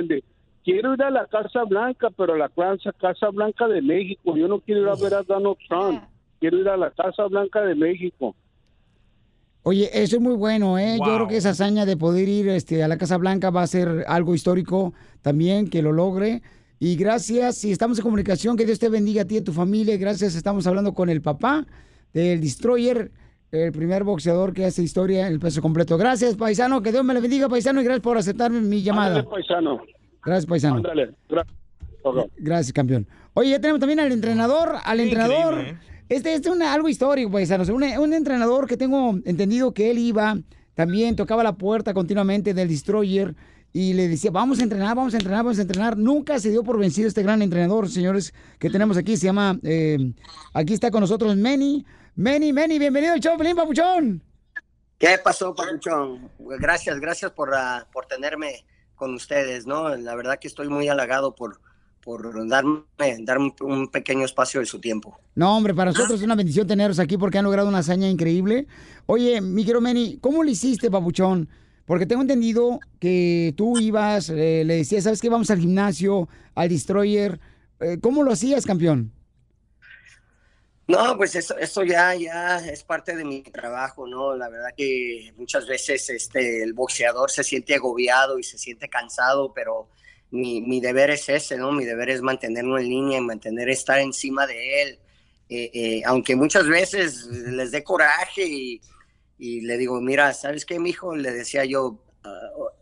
quiero ir a la Casa Blanca, pero a la Casa, Casa Blanca de México. Yo no quiero ir a ver a Donald Trump. Quiero ir a la Casa Blanca de México. Oye, eso es muy bueno, ¿eh? Yo creo que esa hazaña de poder ir este, a la Casa Blanca va a ser algo histórico también, que lo logre. Y gracias, si estamos en comunicación, que Dios te bendiga a ti y a tu familia. Gracias, estamos hablando con el papá del Destroyer, el primer boxeador que hace historia en el peso completo. Gracias, paisano, que Dios me le bendiga, paisano, y gracias por aceptar mi llamada. Ándale, paisano. Gracias, paisano. Ándale. Gra- Ok. Gracias, campeón. Oye, ya tenemos también al entrenador, al entrenador. Increíble, ¿eh? Este este es algo histórico, paisanos. Un, un entrenador que tengo entendido que él iba, también tocaba la puerta continuamente del Destroyer y le decía, vamos a entrenar, vamos a entrenar, vamos a entrenar. Nunca se dio por vencido este gran entrenador, señores, que tenemos aquí. Se llama, eh, aquí está con nosotros Manny. Manny, Manny, bienvenido al show, Pelín Papuchón. ¿Qué pasó, Papuchón? Gracias, gracias por, ah, por tenerme con ustedes, ¿no? La verdad que estoy muy halagado por, por darme, darme un, pequeño espacio de su tiempo. No, hombre, para nosotros es una bendición tenerlos aquí porque han logrado una hazaña increíble. Oye, mi querido Manny, ¿cómo lo hiciste, papuchón? Porque tengo entendido que tú ibas, eh, le decías, ¿sabes qué? Vamos al gimnasio, al Destroyer. Eh, ¿Cómo lo hacías, campeón? No, pues eso, eso ya, ya es parte de mi trabajo, ¿no? La verdad que muchas veces este, el boxeador se siente agobiado y se siente cansado, pero mi, mi deber es ese, ¿no? Mi deber es mantenerlo en línea y mantener, estar encima de él. Eh, eh, aunque muchas veces les dé coraje y, y le digo, mira, ¿sabes qué, mijo? Le decía yo, "Ah,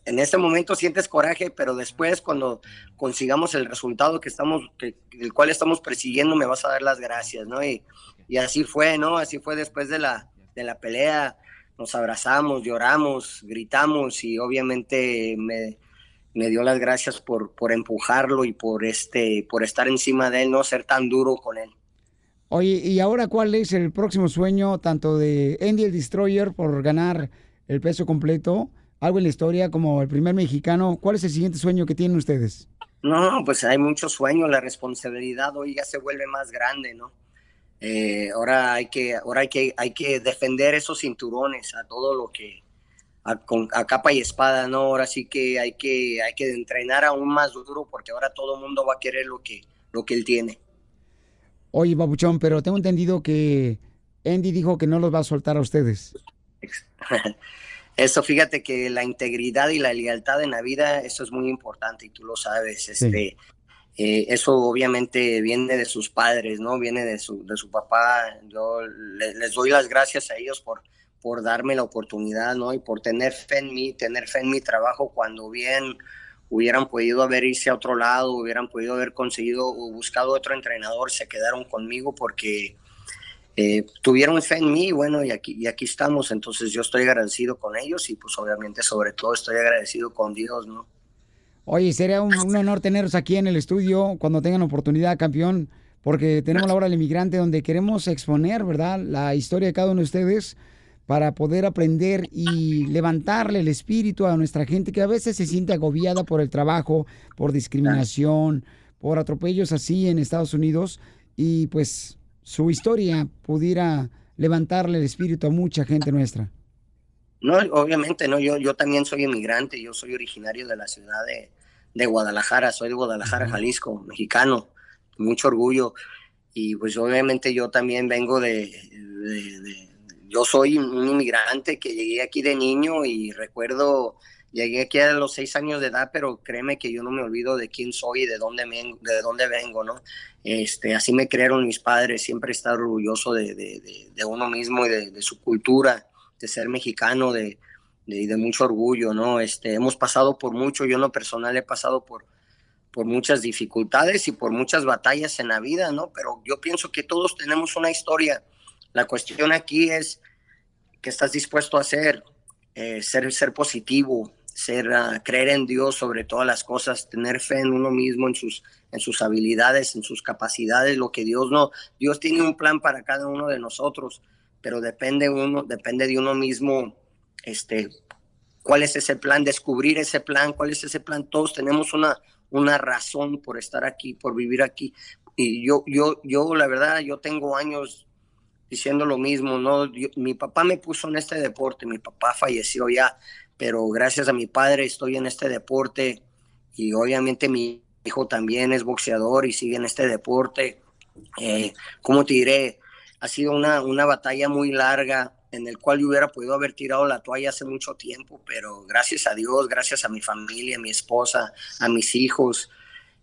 en este momento sientes coraje, pero después cuando consigamos el resultado que estamos, el cual estamos persiguiendo, me vas a dar las gracias, ¿no? Y, y así fue, ¿no? Así fue después de la, de la pelea. Nos abrazamos, lloramos, gritamos y obviamente me, me dio las gracias por, por empujarlo y por, este, por estar encima de él, no ser tan duro con él. Oye, ¿y ahora cuál es el próximo sueño tanto de Andy el Destroyer por ganar el peso completo? Algo en la historia como el primer mexicano. ¿Cuál es el siguiente sueño que tienen ustedes? No, pues hay muchos sueños, la responsabilidad hoy ya se vuelve más grande, ¿no? Eh, ahora hay que, ahora hay que, hay que defender esos cinturones a todo lo que, a, con, a capa y espada, ¿no? Ahora sí que hay que, hay que entrenar aún más duro porque ahora todo el mundo va a querer lo que, lo que él tiene. Oye, Babuchón, pero tengo entendido que Andy dijo que no los va a soltar a ustedes. <laughs> Eso, fíjate que la integridad y la lealtad en la vida, eso es muy importante y tú lo sabes. Este, eh, eso obviamente viene de sus padres, ¿no? Viene de su, de su papá. Yo le- les doy las gracias a ellos por, por darme la oportunidad, ¿no? Y por tener fe en mí, tener fe en mi trabajo cuando bien hubieran podido haber irse a otro lado, hubieran podido haber conseguido o buscado otro entrenador, se quedaron conmigo porque eh, tuvieron fe en mí, bueno, y aquí, y aquí estamos, entonces yo estoy agradecido con ellos y pues obviamente sobre todo estoy agradecido con Dios, ¿no? Oye, sería un, un honor tenerlos aquí en el estudio cuando tengan oportunidad, campeón, porque tenemos la hora del inmigrante donde queremos exponer, ¿verdad?, la historia de cada uno de ustedes para poder aprender y levantarle el espíritu a nuestra gente que a veces se siente agobiada por el trabajo, por discriminación, por atropellos así en Estados Unidos y pues su historia pudiera levantarle el espíritu a mucha gente nuestra. No, obviamente, no, yo, yo también soy inmigrante, yo soy originario de la ciudad de, de Guadalajara, soy de Guadalajara, Jalisco, mexicano, mucho orgullo. Y pues obviamente yo también vengo de, de- de- yo soy un inmigrante que llegué aquí de niño y recuerdo, llegué aquí a los seis años de edad, pero créeme que yo no me olvido de quién soy y de dónde, vengo, de dónde vengo, ¿no? Este, así me crearon mis padres, siempre estar orgulloso de, de- de- de uno mismo y de, su cultura, de ser mexicano, de, de mucho orgullo, ¿no? Este, hemos pasado por mucho, yo en lo personal he pasado por, por muchas dificultades y por muchas batallas en la vida, ¿no? Pero yo pienso que todos tenemos una historia. La cuestión aquí es qué estás dispuesto a hacer, eh, ser, ser positivo, ser, ah, creer en Dios sobre todas las cosas, tener fe en uno mismo, en sus, en sus habilidades, en sus capacidades, lo que Dios no, Dios tiene un plan para cada uno de nosotros, pero depende uno, depende de uno mismo, este, cuál es ese plan, descubrir ese plan, cuál es ese plan. Todos tenemos una, una razón por estar aquí, por vivir aquí. Y yo, yo, yo, la verdad, yo tengo años diciendo lo mismo, ¿no? Mi papá me puso en este deporte, mi papá falleció ya, pero gracias a mi padre estoy en este deporte y obviamente mi hijo también es boxeador y sigue en este deporte. Eh, ¿Cómo te diré? Ha sido una, una batalla muy larga en el cual yo hubiera podido haber tirado la toalla hace mucho tiempo, pero gracias a Dios, gracias a mi familia, a mi esposa, a mis hijos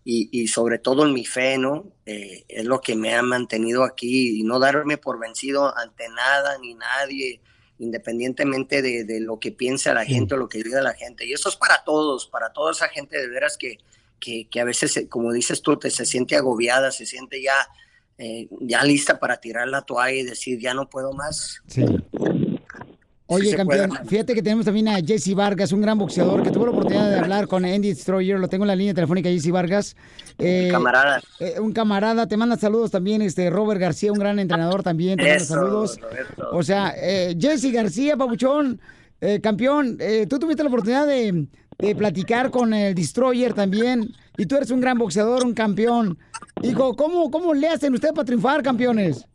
y, sobre todo en mi fe, ¿no? Eh, es lo que me ha mantenido aquí y no darme por vencido ante nada ni nadie, independientemente de, de lo que piense la gente o lo que diga la gente. Y eso es para todos, para toda esa gente de veras que, que, que a veces, como dices tú, te, se siente agobiada, se siente ya, eh, ya lista para tirar la toalla y decir, ya no puedo más. Sí. Oye, campeón, puede. <laughs> fíjate que tenemos también a Jesse Vargas, un gran boxeador que tuvo la oportunidad de hablar con Andy Destroyer. Lo tengo en la línea telefónica, Jesse Vargas. Eh, Camarada. eh, un camarada, te manda saludos también, este Robert García, un gran entrenador también, te manda saludos. Roberto. O sea, eh, Jesse García, Pabuchón, eh, campeón, eh, tú tuviste la oportunidad de, de platicar con el Destroyer también, y tú eres un gran boxeador, un campeón. Hijo, ¿cómo, cómo le hacen ustedes para triunfar, campeones?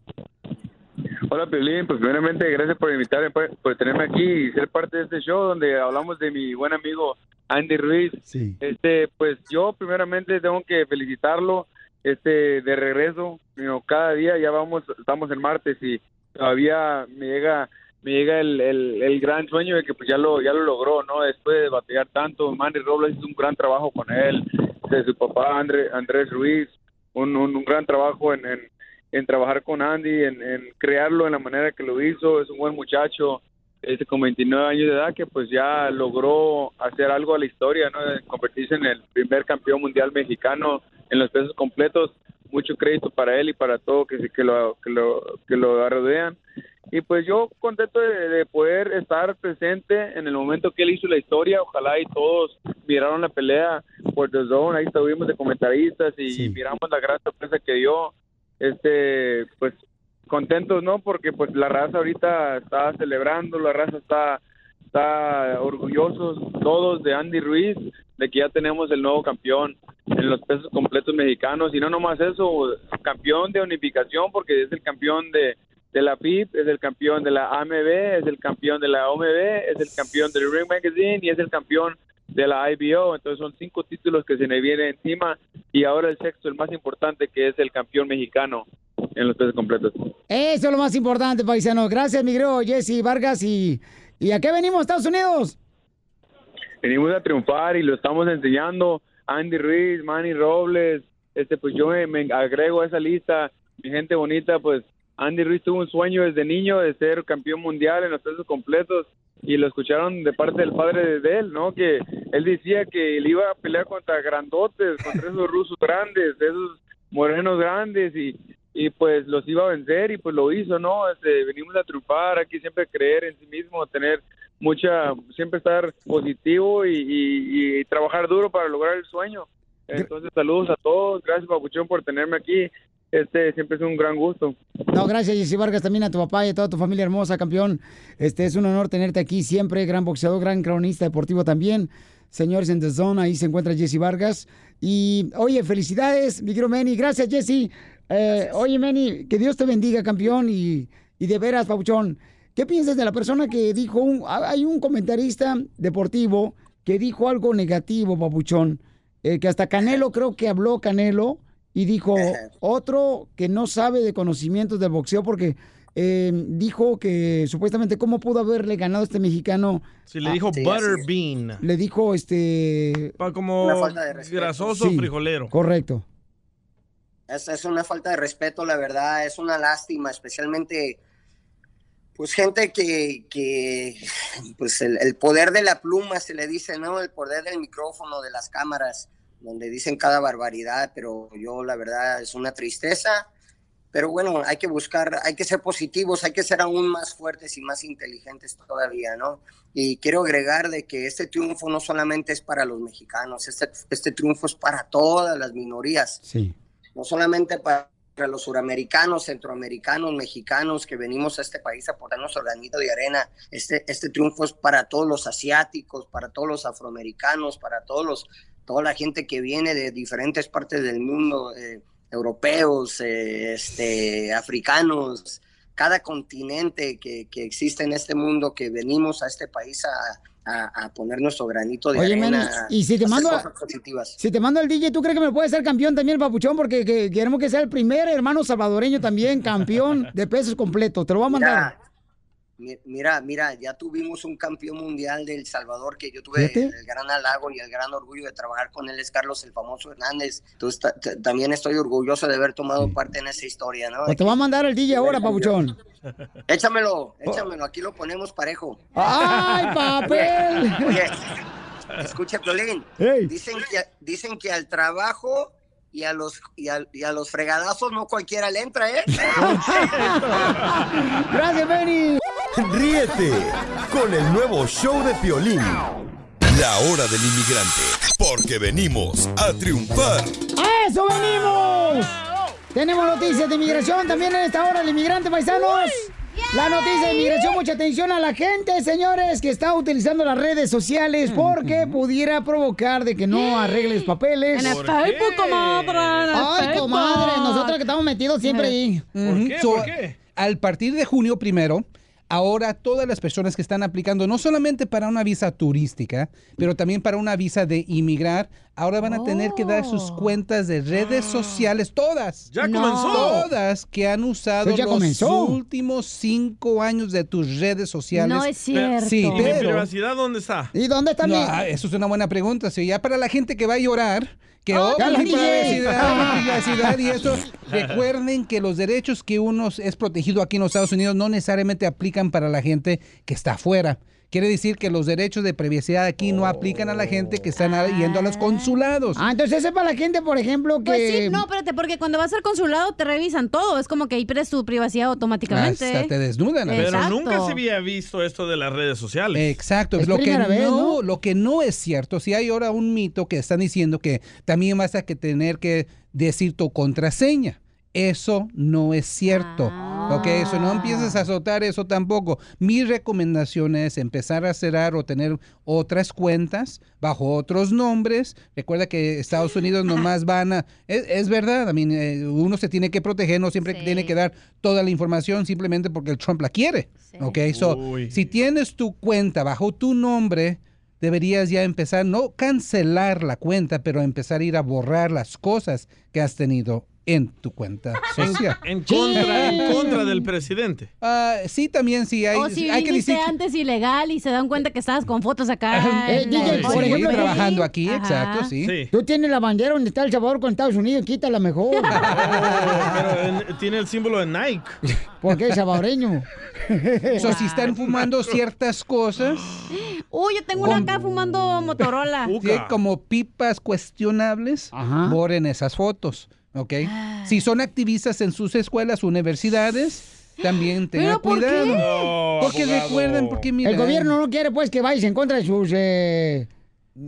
Hola, Piolín. Pues primeramente, gracias por invitarme, por, por tenerme aquí y ser parte de este show donde hablamos de mi buen amigo Andy Ruiz. Este, pues yo primeramente tengo que felicitarlo este de regreso. Cada día ya vamos, estamos en martes y todavía me llega me llega el, el, el gran sueño de que pues ya lo ya lo logró, ¿no? Después de batallar tanto, Manny Robles hizo un gran trabajo con él, de su papá André, Andrés Ruiz, un, un, un gran trabajo en, en, en trabajar con Andy, en, en crearlo en la manera que lo hizo, es un buen muchacho, este, con 29 años de edad que pues ya logró hacer algo a la historia, ¿no? Convertirse en el primer campeón mundial mexicano en los pesos completos, mucho crédito para él y para todo que, que lo que lo que lo rodean y pues yo contento de, de poder estar presente en el momento que él hizo la historia. Ojalá y todos miraron la pelea por The Zone. Ahí estuvimos de comentaristas y miramos la gran sorpresa que dio este pues contentos no porque pues la raza ahorita está celebrando la raza está está orgullosos todos de Andy Ruiz de que ya tenemos el nuevo campeón en los pesos completos mexicanos. Y no nomás eso campeón de unificación porque es el campeón de de la FIP, es el campeón de la AMB, es el campeón de la OMB, es el campeón del Ring Magazine y es el campeón de la IBO. Entonces son cinco títulos que se le vienen encima y ahora el sexto, el más importante, que es el campeón mexicano en los pesos completos. Eso es lo más importante, paisano. Gracias, mi querido Jesse Vargas. ¿Y, ¿y a qué venimos, Estados Unidos? venimos a triunfar y lo estamos enseñando. Andy Ruiz, Manny Robles, este, pues yo me, me agrego a esa lista. Mi gente bonita, pues Andy Ruiz tuvo un sueño desde niño de ser campeón mundial en los pesos completos y lo escucharon de parte del padre de él, ¿no? Que él decía que él iba a pelear contra grandotes, contra esos rusos grandes, esos morenos grandes y, y pues los iba a vencer y pues lo hizo, ¿no? Este, venimos a triunfar, aquí siempre creer en sí mismo, tener mucha, siempre estar positivo y, y- y trabajar duro para lograr el sueño. Entonces, saludos a todos, gracias Papuchón por tenerme aquí este siempre es un gran gusto. No, gracias, Jesse Vargas, también a tu papá y a toda tu familia hermosa, campeón. Este es un honor tenerte aquí siempre, gran boxeador, gran cronista deportivo también. Señores en The Zone, ahí se encuentra Jesse Vargas. Y, oye, felicidades, mi querido Manny. Gracias, Jesse. Eh, oye, Manny, que Dios te bendiga, campeón. Y, y de veras, Pauchón, ¿qué piensas de la persona que dijo, un, hay un comentarista deportivo que dijo algo negativo, Papuchón? Eh, que hasta Canelo, creo que habló Canelo y dijo otro que no sabe de conocimientos del boxeo porque eh, dijo que supuestamente cómo pudo haberle ganado a este mexicano. Sí, le dijo Ah, butterbean. Le dijo este... Pa- Como grasoso Sí, frijolero. Correcto. Es, es una falta de respeto, la verdad, es una lástima, especialmente pues gente que, que pues el, el poder de la pluma se le dice, ¿no? El poder del micrófono, de las cámaras, donde dicen cada barbaridad, pero yo la verdad es una tristeza. Pero bueno, hay que buscar, hay que ser positivos, hay que ser aún más fuertes y más inteligentes todavía, ¿no? Y quiero agregar de que este triunfo no solamente es para los mexicanos, este, este triunfo es para todas las minorías Sí. no solamente para los suramericanos, centroamericanos, mexicanos que venimos a este país a aportar nuestro granito de arena. Este, este triunfo es para todos los asiáticos, para todos los afroamericanos, para todos los, toda la gente que viene de diferentes partes del mundo, eh, europeos, eh, este, africanos, cada continente que, que existe en este mundo que venimos a este país a, a- a poner nuestro granito de Oye, arena. Y si te a mando a- cosas positivas. Si te mando al DJ, ¿tú crees que me puede ser campeón también, Papuchón? Porque que- queremos que sea el primer hermano salvadoreño también, campeón de pesos completo. Te lo voy a mandar. Mira, mira, ya tuvimos un campeón mundial de El Salvador que yo tuve el gran halago y el gran orgullo de trabajar con él, es Carlos el famoso Hernández. Entonces ta- ta- también estoy orgulloso de haber tomado parte en esa historia, ¿no? Pues te voy a mandar al DJ ahora, Papuchón. Échamelo, échamelo, aquí lo ponemos parejo. ¡Ay, <laughs> papel! Oye, escucha, Piolín, dicen que, dicen que al trabajo y a los y a, y a los fregadazos no cualquiera le entra, ¿eh? <laughs> Gracias, Benny. Ríete con el nuevo show de Piolín. La hora del inmigrante, porque venimos a triunfar. ¡A eso venimos! Tenemos noticias de inmigración también en esta hora, el inmigrante paisanos. La noticia de inmigración, mucha atención a la gente, señores, que está utilizando las redes sociales porque pudiera provocar de que no arregles papeles. En el ¿Por Facebook, qué? comadre, en el Ay, comadre, nosotros que estamos metidos siempre ahí. Ujú. So, Al partir de junio primero, ahora todas las personas que están aplicando, no solamente para una visa turística, pero también para una visa de inmigrar, ahora van a tener que dar sus cuentas de redes <gasps> sociales, todas. ¡Ya No. comenzó! Todas que han usado Pues ya los comenzó. últimos cinco años de tus redes sociales. No es cierto. Sí, ¿Y mi pero... privacidad dónde está? ¿Y dónde está No, mi- ah, eso es una buena pregunta. Sí, ya para la gente que va a llorar, que Ah, oh, la dije. privacidad, y eso, <laughs> recuerden que los derechos que uno es protegido aquí en los Estados Unidos no necesariamente aplican para la gente que está afuera. Quiere decir que los derechos de privacidad aquí no aplican a la gente que están yendo a los consulados. Ah, entonces es para la gente, por ejemplo, que... Pues sí, no, espérate, porque cuando vas al consulado te revisan todo. Es como que ahí pierdes tu privacidad automáticamente. Hasta te desnudan. a veces. Pero nunca se había visto esto de las redes sociales. Exacto, lo que no, lo que no es cierto, si hay ahora un mito que están diciendo que también vas a que tener que decir tu contraseña. Eso no es cierto. Ok, eso no empieces a azotar eso tampoco. Mi recomendación es empezar a cerrar o tener otras cuentas bajo otros nombres. Recuerda que Estados Unidos nomás van a... Es, es verdad, I mean, eh, uno se tiene que proteger, no siempre tiene que dar toda la información simplemente porque el Trump la quiere. Ok, so, Uy. si tienes tu cuenta bajo tu nombre, deberías ya empezar, no cancelar la cuenta, pero empezar a ir a borrar las cosas que has tenido en tu cuenta <laughs> social. En contra, en contra del presidente. Ah, sí, también sí hay, o si hay que decir antes ilegal y se dan cuenta que estabas con fotos acá. Eh, en DJ, por Sí, ejemplo, trabajando sí. aquí, Ajá. exacto, sí. Tú tienes la bandera donde está El Salvador con Estados Unidos, quítala mejor. <laughs> Pero en- tiene el símbolo de Nike. <laughs> Porque es salvadoreño. So, si están fumando ciertas cosas, <gasps> Uy, yo tengo una acá fumando Motorola. sí, como pipas cuestionables, borren esas fotos, ¿ok? Si son activistas en sus escuelas, universidades, también tengan ¿Pero por qué? cuidado. No, porque abogado. recuerden, porque mira, El gobierno no quiere pues que vayas en contra de sus eh,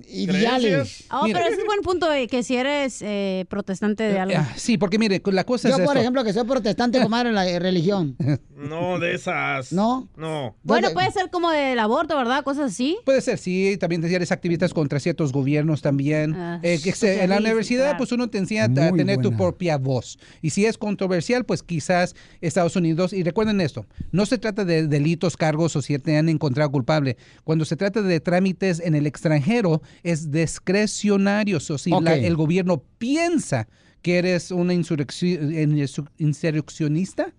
ideales. Oh, pero ese es buen punto, eh, que si eres eh, protestante de algo. Ah, Sí, porque mire, la cosa Yo, es por esto. ejemplo, que soy protestante, <laughs> comadre, en la eh, religión. No, de esas. ¿No? No. Bueno, puede ser como del aborto, ¿verdad? Cosas así. Puede ser, sí, también eres activistas contra ciertos gobiernos también. Ah, Eh, que se- en la universidad, pues uno te enseña a tener tu propia voz. Y si es controversial, pues quizás Estados Unidos, y recuerden esto, no se trata de delitos, cargos o si te han encontrado culpable. Cuando se trata de trámites en el extranjero, es discrecionario. O si la- el gobierno piensa que eres una insurrecci- insurreccionista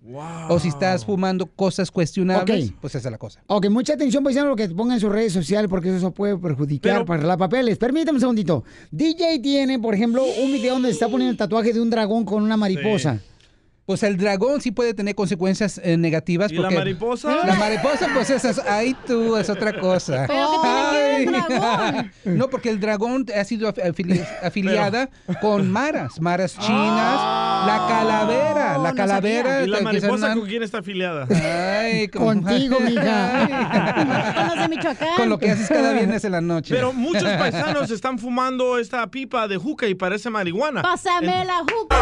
o si estás fumando cosas cuestionables, pues esa es la cosa. Ok, mucha atención, paisano, lo que pongan en sus redes sociales, porque eso puede perjudicar para arreglar papeles. Permítame un segundito. DJ tiene, por ejemplo, un video donde se está poniendo el tatuaje de un dragón con una mariposa. Pues el dragón sí puede tener consecuencias eh, negativas. ¿Y la mariposa? La mariposa, pues esa es, ahí tú, es otra cosa. <laughs> ¿Pero qué tiene que ver el Ay. dragón? <laughs> No, porque el dragón ha sido af- afili- afiliada con maras, maras chinas, la calavera, la no calavera. ¿Y la mariposa con quién está afiliada? Ay, <laughs> con- Contigo, mija. Con los de Michoacán. Con lo que haces cada viernes en la noche. Pero muchos paisanos están fumando esta pipa de juca y parece marihuana. Pásame la juca.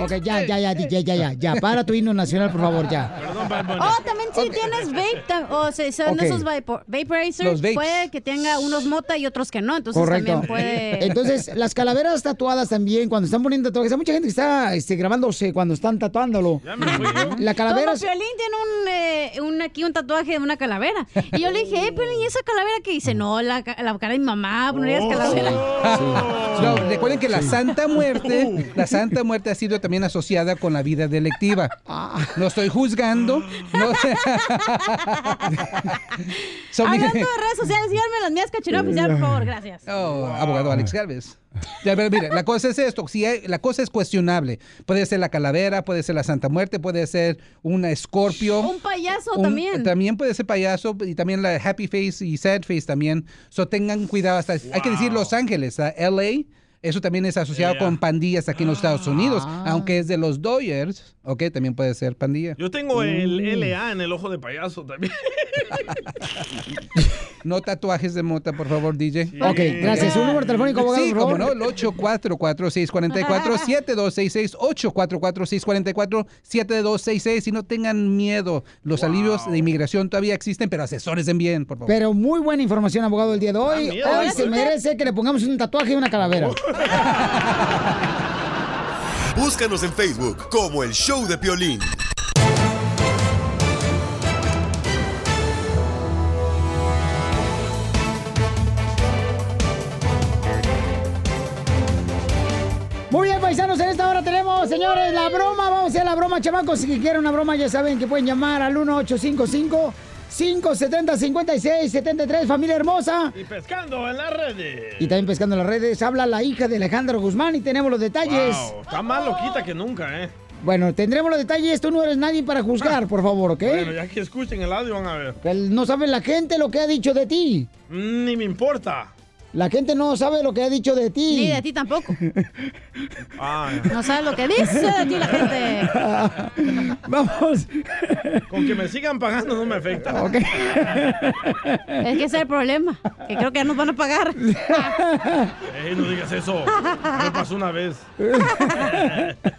Ok, ya, ya, ya, DJ, ya, ya, ya. Para tu himno nacional, por favor, ya. Perdón, Bad Bunny. Oh, también si tienes vape, tam- o se- son Ok. esos vapor, vaporizers, vapes. puede que tenga unos mota y otros que no, entonces Correcto. también puede... Entonces, las calaveras tatuadas también, cuando están poniendo tatuajes, hay mucha gente que está este, grabándose cuando están tatuándolo. La calavera Como es- Piolín tiene un, eh, un- aquí un tatuaje de una calavera. Y yo le dije, eh, Piolín, ¿y esa calavera que dice? No, la, ca- la cara de mi mamá, no digas calavera. No, recuerden que la Santa Muerte, la Santa Muerte ha sido también asociada con la vida delictiva. No estoy juzgando. No, <laughs> So, Hablando de redes sociales, síganme las mías oficial, por favor, gracias. Oh, abogado Alex Galvez. Ya, pero mire, la cosa es esto, si hay- la cosa es cuestionable. Puede ser la calavera, puede ser la Santa Muerte, puede ser una escorpio. Un payaso Un- también. También puede ser payaso y también la happy face y sad face también. So tengan cuidado hasta hay que decir Los Ángeles, a LA. Eso también es asociado con pandillas aquí en los Estados Unidos, Ah. aunque es de los Dodgers, ok, también puede ser pandilla. Yo tengo el Mm. LA en el ojo de payaso también. <laughs> No tatuajes de mota, por favor, DJ. Ok, gracias. Un número telefónico, abogado, Sí, por favor. como no, el 844-644-7266, 844-644-7266. Y no tengan miedo, los alivios de inmigración todavía existen, pero asesores bien, por favor. Pero muy buena información, abogado, el día de hoy. miedo, hoy se merece que le pongamos un tatuaje y una calavera. <laughs> Búscanos en Facebook como El Show de Piolín. Paisanos, en esta hora tenemos, señores, la broma. Vamos a hacer la broma, chamacos. Si quieren una broma, ya saben que pueden llamar al 1855 570 5673 familia hermosa. Y pescando en las redes. Y también pescando en las redes, habla la hija de Alejandro Guzmán y tenemos los detalles. Wow, está más loquita que nunca, ¿eh? Bueno, tendremos los detalles. Tú no eres nadie para juzgar, por favor, ¿ok? Bueno, ya que escuchen el audio van a ver. Que No sabe la gente lo que ha dicho de ti. Ni me importa. La gente no sabe lo que ha dicho de ti. Ni de ti tampoco. <laughs> Ah, No sabes lo que dice de ti la gente. <laughs> Vamos. Con que me sigan pagando no me afecta. Ok. Es que ese es el problema. Que creo que ya nos van a pagar. <laughs> Ey, no digas eso. Me pasó una vez.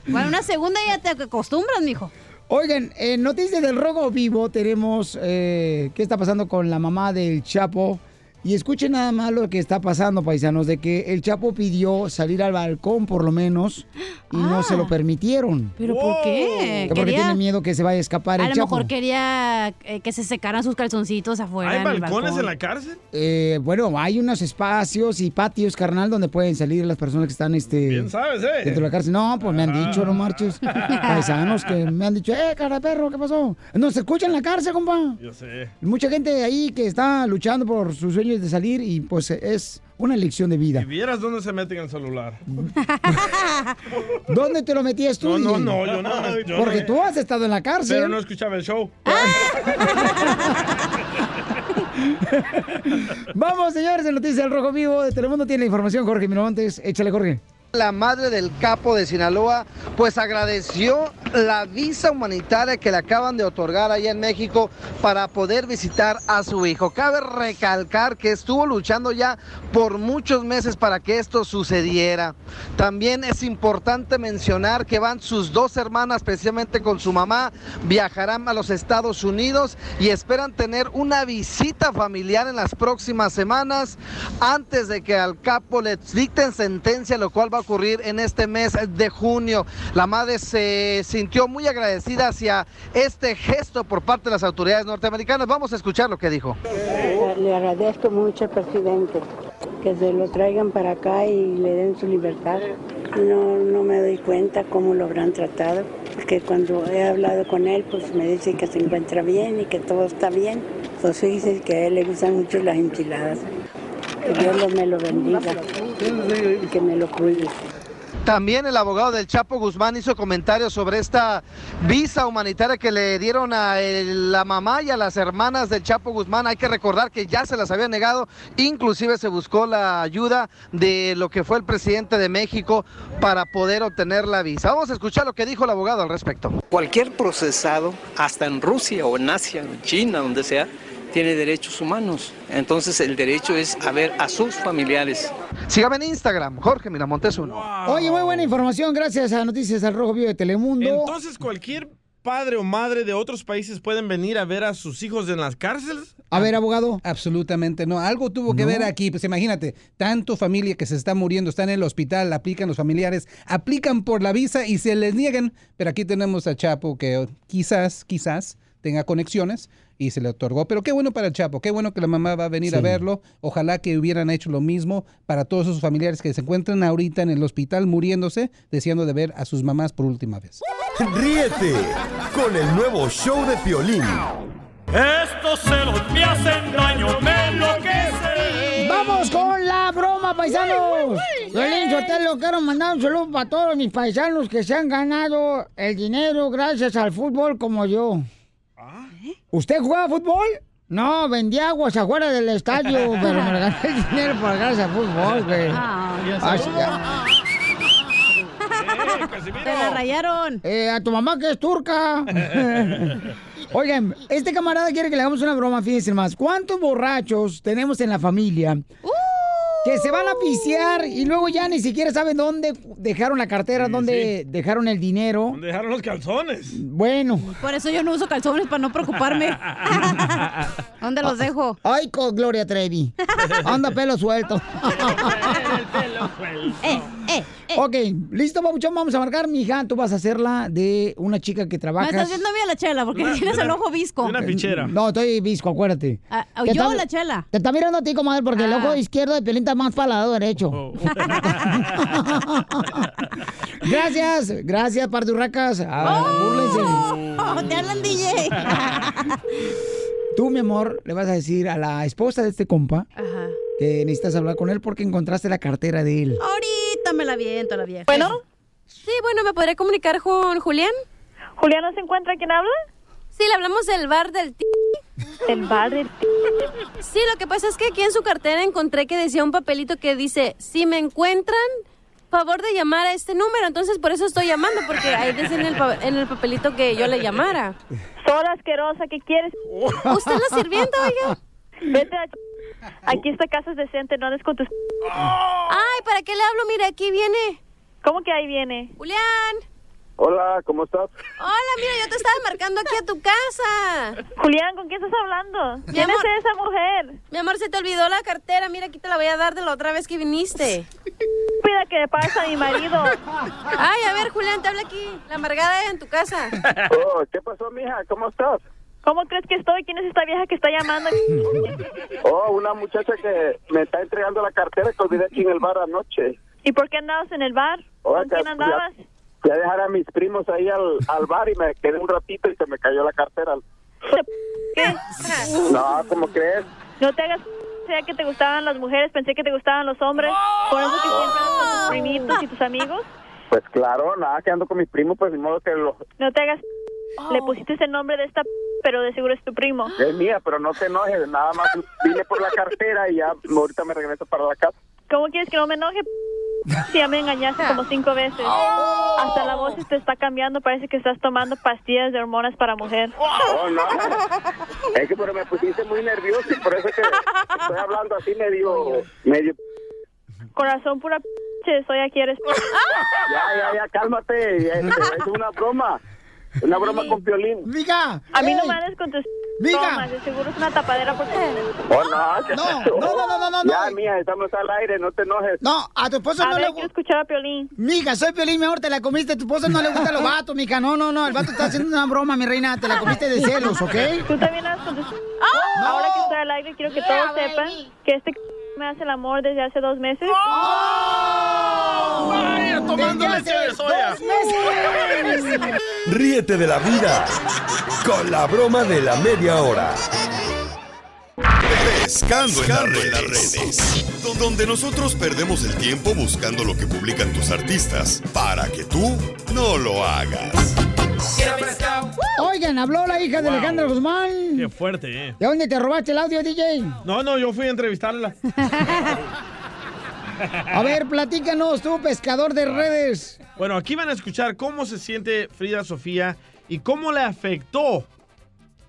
Bueno, una segunda ya te acostumbras, mijo. Oigan, en Noticias del Rojo Vivo tenemos eh, qué está pasando con la mamá del Chapo. Y escuchen nada más lo que está pasando, paisanos, de que el Chapo pidió salir al balcón por lo menos y no se lo permitieron. ¿Pero por qué? Que Porque Quería- tiene miedo que se vaya a escapar A el lo Chapo. mejor quería eh, que se secaran sus calzoncitos afuera. ¿Hay en el balcones balcón. en la cárcel? Eh, bueno, hay unos espacios y patios, carnal, donde pueden salir las personas que están este, Bien sabes, ¿eh? dentro de la cárcel. No, pues me han dicho, no marches. <laughs> Paisanos que me han dicho, eh, cara de perro, ¿qué pasó? No se escucha en la cárcel, compa. Yo sé. Mucha gente ahí que está luchando por sus sueños de salir y pues es una elección de vida. Si vieras dónde se meten el celular. <laughs> ¿Dónde te lo metías tú? No, no, no, yo no. yo Porque no. tú has estado en la cárcel. Pero no escuchaba el show. <laughs> Vamos, señores, en Noticias del Rojo Vivo de Telemundo tiene la información, Jorge Miramontes. Échale, Jorge. La madre del capo de Sinaloa pues agradeció la visa humanitaria que le acaban de otorgar allá en México para poder visitar a su hijo. Cabe recalcar que estuvo luchando ya por muchos meses para que esto sucediera. También es importante mencionar que van sus dos hermanas, especialmente con su mamá, viajarán a los Estados Unidos y esperan tener una visita familiar en las próximas semanas antes de que al capo le dicten sentencia, lo cual va a ocurrir en este mes de junio. La madre se sintió muy agradecida hacia este gesto por parte de las autoridades norteamericanas. Vamos a escuchar lo que dijo. Le agradezco mucho al presidente que se lo traigan para acá y le den su libertad. No, no me doy cuenta cómo lo habrán tratado, porque cuando he hablado con él, pues me dice que se encuentra bien y que todo está bien. Pues dice que a él le gustan mucho las enchiladas. Que Dios me lo bendiga y que me lo cuide. También el abogado del Chapo Guzmán hizo comentarios sobre esta visa humanitaria que le dieron a el- la mamá y a las hermanas del Chapo Guzmán. Hay que recordar que ya se las había negado, inclusive se buscó la ayuda de lo que fue el presidente de México para poder obtener la visa. Vamos a escuchar lo que dijo el abogado al respecto. Cualquier procesado, hasta en Rusia o en Asia, en China, donde sea, tiene derechos humanos. Entonces el derecho es a ver a sus familiares. Sígame en Instagram, Jorge Miramontes uno. Oye, muy buena información, gracias a Noticias al Rojo Vivo de Telemundo. Entonces, cualquier padre o madre de otros países pueden venir a ver a sus hijos en las cárceles. A ver, abogado. Absolutamente no. Algo tuvo que ver aquí. Pues imagínate, tanto familia que se está muriendo, están en el hospital, aplican los familiares, aplican por la visa y se les niegan. Pero aquí tenemos a Chapo que quizás, quizás tenga conexiones y se le otorgó. Pero qué bueno para el Chapo, qué bueno que la mamá va a venir a verlo. Ojalá que hubieran hecho lo mismo para todos esos familiares que se encuentran ahorita en el hospital muriéndose, deseando de ver a sus mamás por última vez. Ríete con el nuevo show de Piolín. Estos celos me hacen daño, me enloquecen. ¡Vamos con la broma, paisanos! Violín Sotelo, quiero mandar un saludo para todos mis paisanos que se han ganado el dinero gracias al fútbol como yo. ¿Usted juega fútbol? No, vendí aguas afuera del estadio, <laughs> pero me gané el dinero por gracias al fútbol, güey. Así- <laughs> Te la rayaron. Eh, a tu mamá que es turca. <laughs> Oigan, este camarada quiere que le hagamos una broma, fíjense más. ¿Cuántos borrachos tenemos en la familia que se van a pisear y luego ya ni siquiera saben dónde dejaron la cartera, dónde dejaron el dinero? ¿Dónde dejaron los calzones? Bueno. Por eso yo no uso calzones para no preocuparme. <laughs> ¿Dónde los dejo? Ay, con Gloria Trevi. Anda pelo suelto. <laughs> <laughs> Eh, eh, Ok, listo, Pabuchón, vamos a marcar, mija. Tú vas a hacerla de una chica que trabaja. Me estás viendo a mí a la chela porque tienes el ojo visco. No, estoy visco, acuérdate. Ah, ¿Qué yo tal? la chela. Te está mirando a ti, comadre, porque el Ah. ojo izquierdo de Piolín está más para el lado derecho. Oh. <laughs> <laughs> gracias, gracias, parturracas. Ah. Oh, te hablan, DJ. Tú, mi amor, le vas a decir a la esposa de este compa Ajá. Que necesitas hablar con él porque encontraste la cartera de él. Ahorita me la viento, la vieja. Bueno. Sí, bueno, ¿me podré comunicar con Julián? ¿Julián no se encuentra? ¿Quién habla? Sí, le hablamos del bar del t ¿El bar del Sí, lo que pasa es que aquí en su cartera encontré que decía un papelito que dice, si me encuentran, favor de llamar a este número. Entonces, por eso estoy llamando, porque ahí dice en el, pa- en el papelito que yo le llamara. Sola asquerosa, ¿qué quieres? ¿Usted es la sirvienta, oiga? Vete a... Aquí esta casa es decente, no andes con tus... Ay, ¿para qué le hablo? Mira, aquí viene. ¿Cómo que ahí viene? Julián. Hola, ¿cómo estás? Hola, mira, yo te estaba marcando aquí a tu casa. Julián, ¿con quién estás hablando? Mi ¿Quién amor. es esa mujer? Mi amor, se te olvidó la cartera. Mira, aquí te la voy a dar de la otra vez que viniste. Pida que le pasa a mi marido. Ay, a ver, Julián, te habla aquí. La amargada en tu casa. Oh, ¿Qué pasó, mija? ¿Cómo estás? ¿Cómo crees que estoy? ¿Quién es esta vieja que está llamando? <laughs> Oh, una muchacha que me está entregando la cartera que olvidé aquí en el bar anoche. ¿Y por qué andabas en el bar? ¿Con quién andabas? Fui a dejar a mis primos ahí al, al bar y me quedé un ratito y se me cayó la cartera. ¿Qué? No, ¿cómo crees? No te hagas... Sea que te gustaban las mujeres, pensé que te gustaban los hombres. Por eso que siempre andas con tus primitos y tus amigos. Pues claro, nada, que ando con mis primos, pues de modo que lo, No te hagas... Le pusiste el nombre de esta... Pero de seguro es tu primo. es mía, pero no te enojes, nada más vine por la cartera y ya ahorita me regreso para la casa. ¿Cómo quieres que no me enoje? Sí, ya me engañaste como cinco veces. Hasta la voz te está cambiando. Parece que estás tomando pastillas de hormonas para mujer. Oh, no. Es que pero me pusiste muy nervioso y por eso que estoy hablando así medio... medio... Corazón pura p soy aquí eres. Ya, ya, ya, cálmate. Es, es una broma. Una broma con violín. Miga. A mí no me hables con tus Miga. bromas. De seguro es una tapadera porque... Oh, no, ¿qué No, no, no, no, no, no. Ya, mía, estamos al aire, no te enojes. No, a tu esposo A no ver, le quiero escuchar a Piolín. Mija, soy Piolín, mejor te la comiste. A tu esposo no le gustan los vatos, mija. No, no, no. El vato está haciendo una broma, mi reina. Te la comiste de celos, ¿ok? Tú también hablas con tus... Ahora que estoy al aire, quiero que todos sepan que este me hace el amor desde hace dos meses. ¡Vaya, tomando leche de soya! Ríete de la vida con la broma de la media hora. Pescando, en, las redes. Donde nosotros perdemos el tiempo buscando lo que publican tus artistas para que tú no lo hagas. Oigan, habló la hija de Wow. Alejandra Guzmán. Qué fuerte, ¿eh? ¿De dónde te robaste el audio, DJ? No, no, yo fui a entrevistarla. <laughs> A ver, platícanos tú, pescador de redes. Bueno, aquí van a escuchar cómo se siente Frida Sofía y cómo le afectó.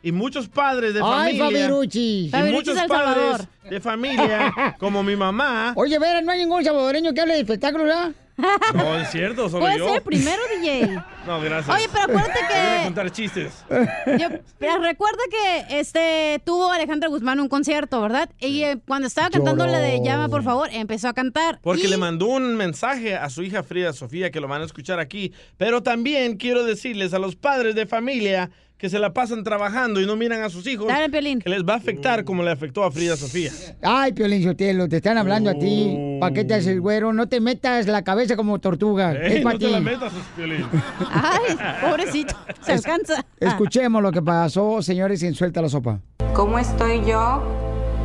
Y muchos padres de Ay, familia. Fabiruchis. Y muchos padres Salvador. de familia, como mi mamá. Oye, Vera, no hay ningún salvadoreño que hable de espectáculos, ¿verdad? <laughs> No, es cierto, solo Puede yo. ser el primero, <laughs> DJ. No, gracias. Oye, pero acuérdate Me viene a que- contar chistes. <laughs> Yo- pero recuerda que este tuvo Alejandra Guzmán un concierto, ¿verdad? Y eh, cuando estaba cantando la de Llama, por favor, empezó a cantar. Porque Y- le mandó un mensaje a su hija Frida Sofía que lo van a escuchar aquí. Pero también quiero decirles a los padres de familia que se la pasan trabajando y no miran a sus hijos. Dale, Piolín. Que les va a afectar como le afectó a Frida Sofía. Ay, Piolín Sotelo, te están hablando a ti. ¿Para qué te haces güero? No te metas la cabeza como tortuga. Ey, es para no te ti. la metas, Piolín. Ay, pobrecito, se alcanza. Escuchemos lo que pasó, señores, y suelta la sopa. ¿Cómo estoy yo?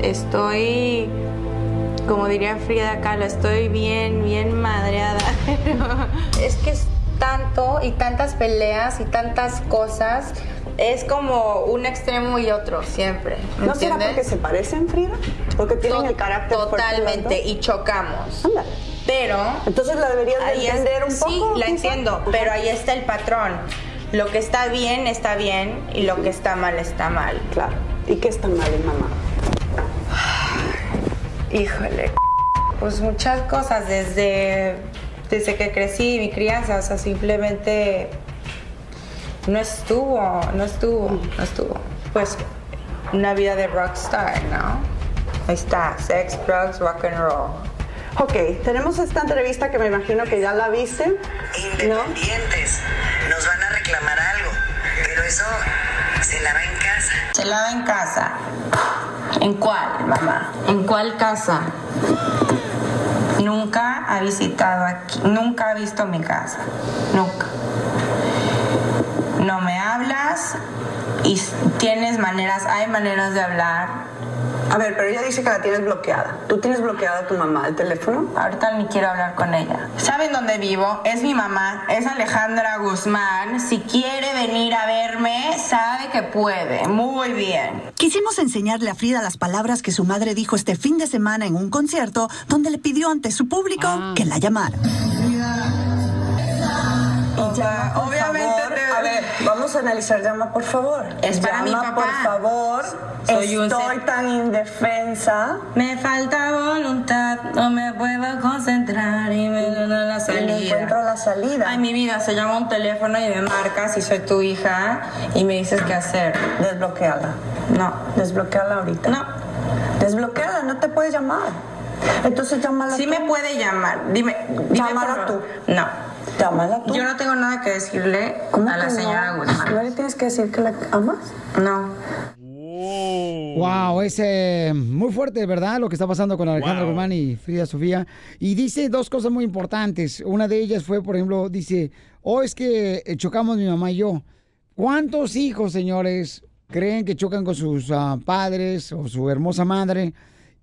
Estoy, como diría Frida Kahlo, estoy bien, bien madreada. <laughs> es que es tanto y tantas peleas y tantas cosas. Es como un extremo y otro siempre. ¿me ¿No será porque se parecen, Frida? Porque tienen el carácter Totalmente, y chocamos. Ándale. Pero... Entonces la deberías de es- entender un Sí, poco, la quizá. entiendo, pero ahí está el patrón. Lo que está bien, está bien, y lo que está mal, está mal. Claro. ¿Y qué está mal, mamá? Híjole, pues muchas cosas desde, desde que crecí, mi crianza, o sea, simplemente no estuvo, no estuvo, no estuvo. Pues una vida de rockstar, ¿no? Ahí está, sex, drugs, rock and roll. Ok, tenemos esta entrevista que me imagino que ya la viste. ¿no? Independientes. Nos van a reclamar algo, pero eso se lava en casa. Se lava en casa. ¿En cuál, mamá? ¿En cuál casa? Nunca ha visitado aquí, nunca ha visto mi casa, nunca. No me hablas y tienes maneras, hay maneras de hablar. A ver, pero ella dice que la tienes bloqueada. ¿Tú tienes bloqueada a tu mamá el teléfono? Ahorita ni quiero hablar con ella. ¿Saben dónde vivo? Es mi mamá, es Alejandra Guzmán. Si quiere venir a verme, sabe que puede. Muy bien. Quisimos enseñarle a Frida las palabras que su madre dijo este fin de semana en un concierto donde le pidió ante su público que la llamara. Obviamente favor. te- A ver, vamos a analizar. Llama, por favor. Es para mi Llama, papá. por favor. Soy Estoy tan indefensa. Me falta voluntad, no me puedo concentrar y me la salida. Y encuentro la salida. Ay, mi vida, se llama un teléfono y me marcas y soy tu hija y me dices qué hacer. Desbloqueala. No. Desbloqueala ahorita. No. Desbloqueala, no te puedes llamar. Entonces llámala Sí tú. me puede llamar. Dime, dime Llámala tú. No. Llámala tú. Yo no tengo nada que decirle ¿Cómo a la señora no? Guzmán. ¿No le tienes que decir que la amas? No. Wow, es eh, muy fuerte, ¿verdad? Lo que está pasando con Alejandra Wow. Guzmán y Frida Sofía. Y dice dos cosas muy importantes. Una de ellas fue, por ejemplo, dice, oh, es que eh, chocamos mi mamá y yo. ¿Cuántos hijos, señores, creen que chocan con sus ah, padres o su hermosa madre?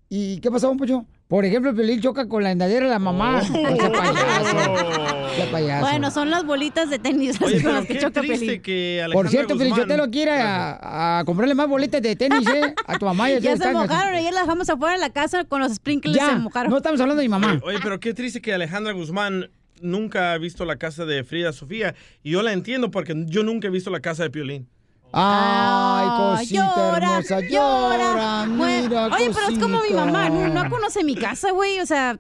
¿Y qué pasó, Poncho? Por ejemplo, el Piolín choca con la andadera de la mamá. Oh. <laughs> Sea payaso. Bueno, son las bolitas de tenis las Oye, con las que choca Pelín. que Por cierto, Guzmán... Pelichotelo quiere a, a comprarle más boletas de tenis, ¿eh? A tu mamá. <laughs> Ya se están- mojaron, ayer las dejamos afuera de la casa con los sprinklers Ya, se mojaron. no estamos hablando de mi mamá. Oye, pero qué triste que Alejandra Guzmán nunca ha visto la casa de Frida Sofía. Y yo la entiendo porque yo nunca he visto la casa de Piolín. Ay, cosita llora, hermosa, llora. llora, mira, Oye, pero es como mi cosita. mamá, no, no conoce mi casa, güey, o sea...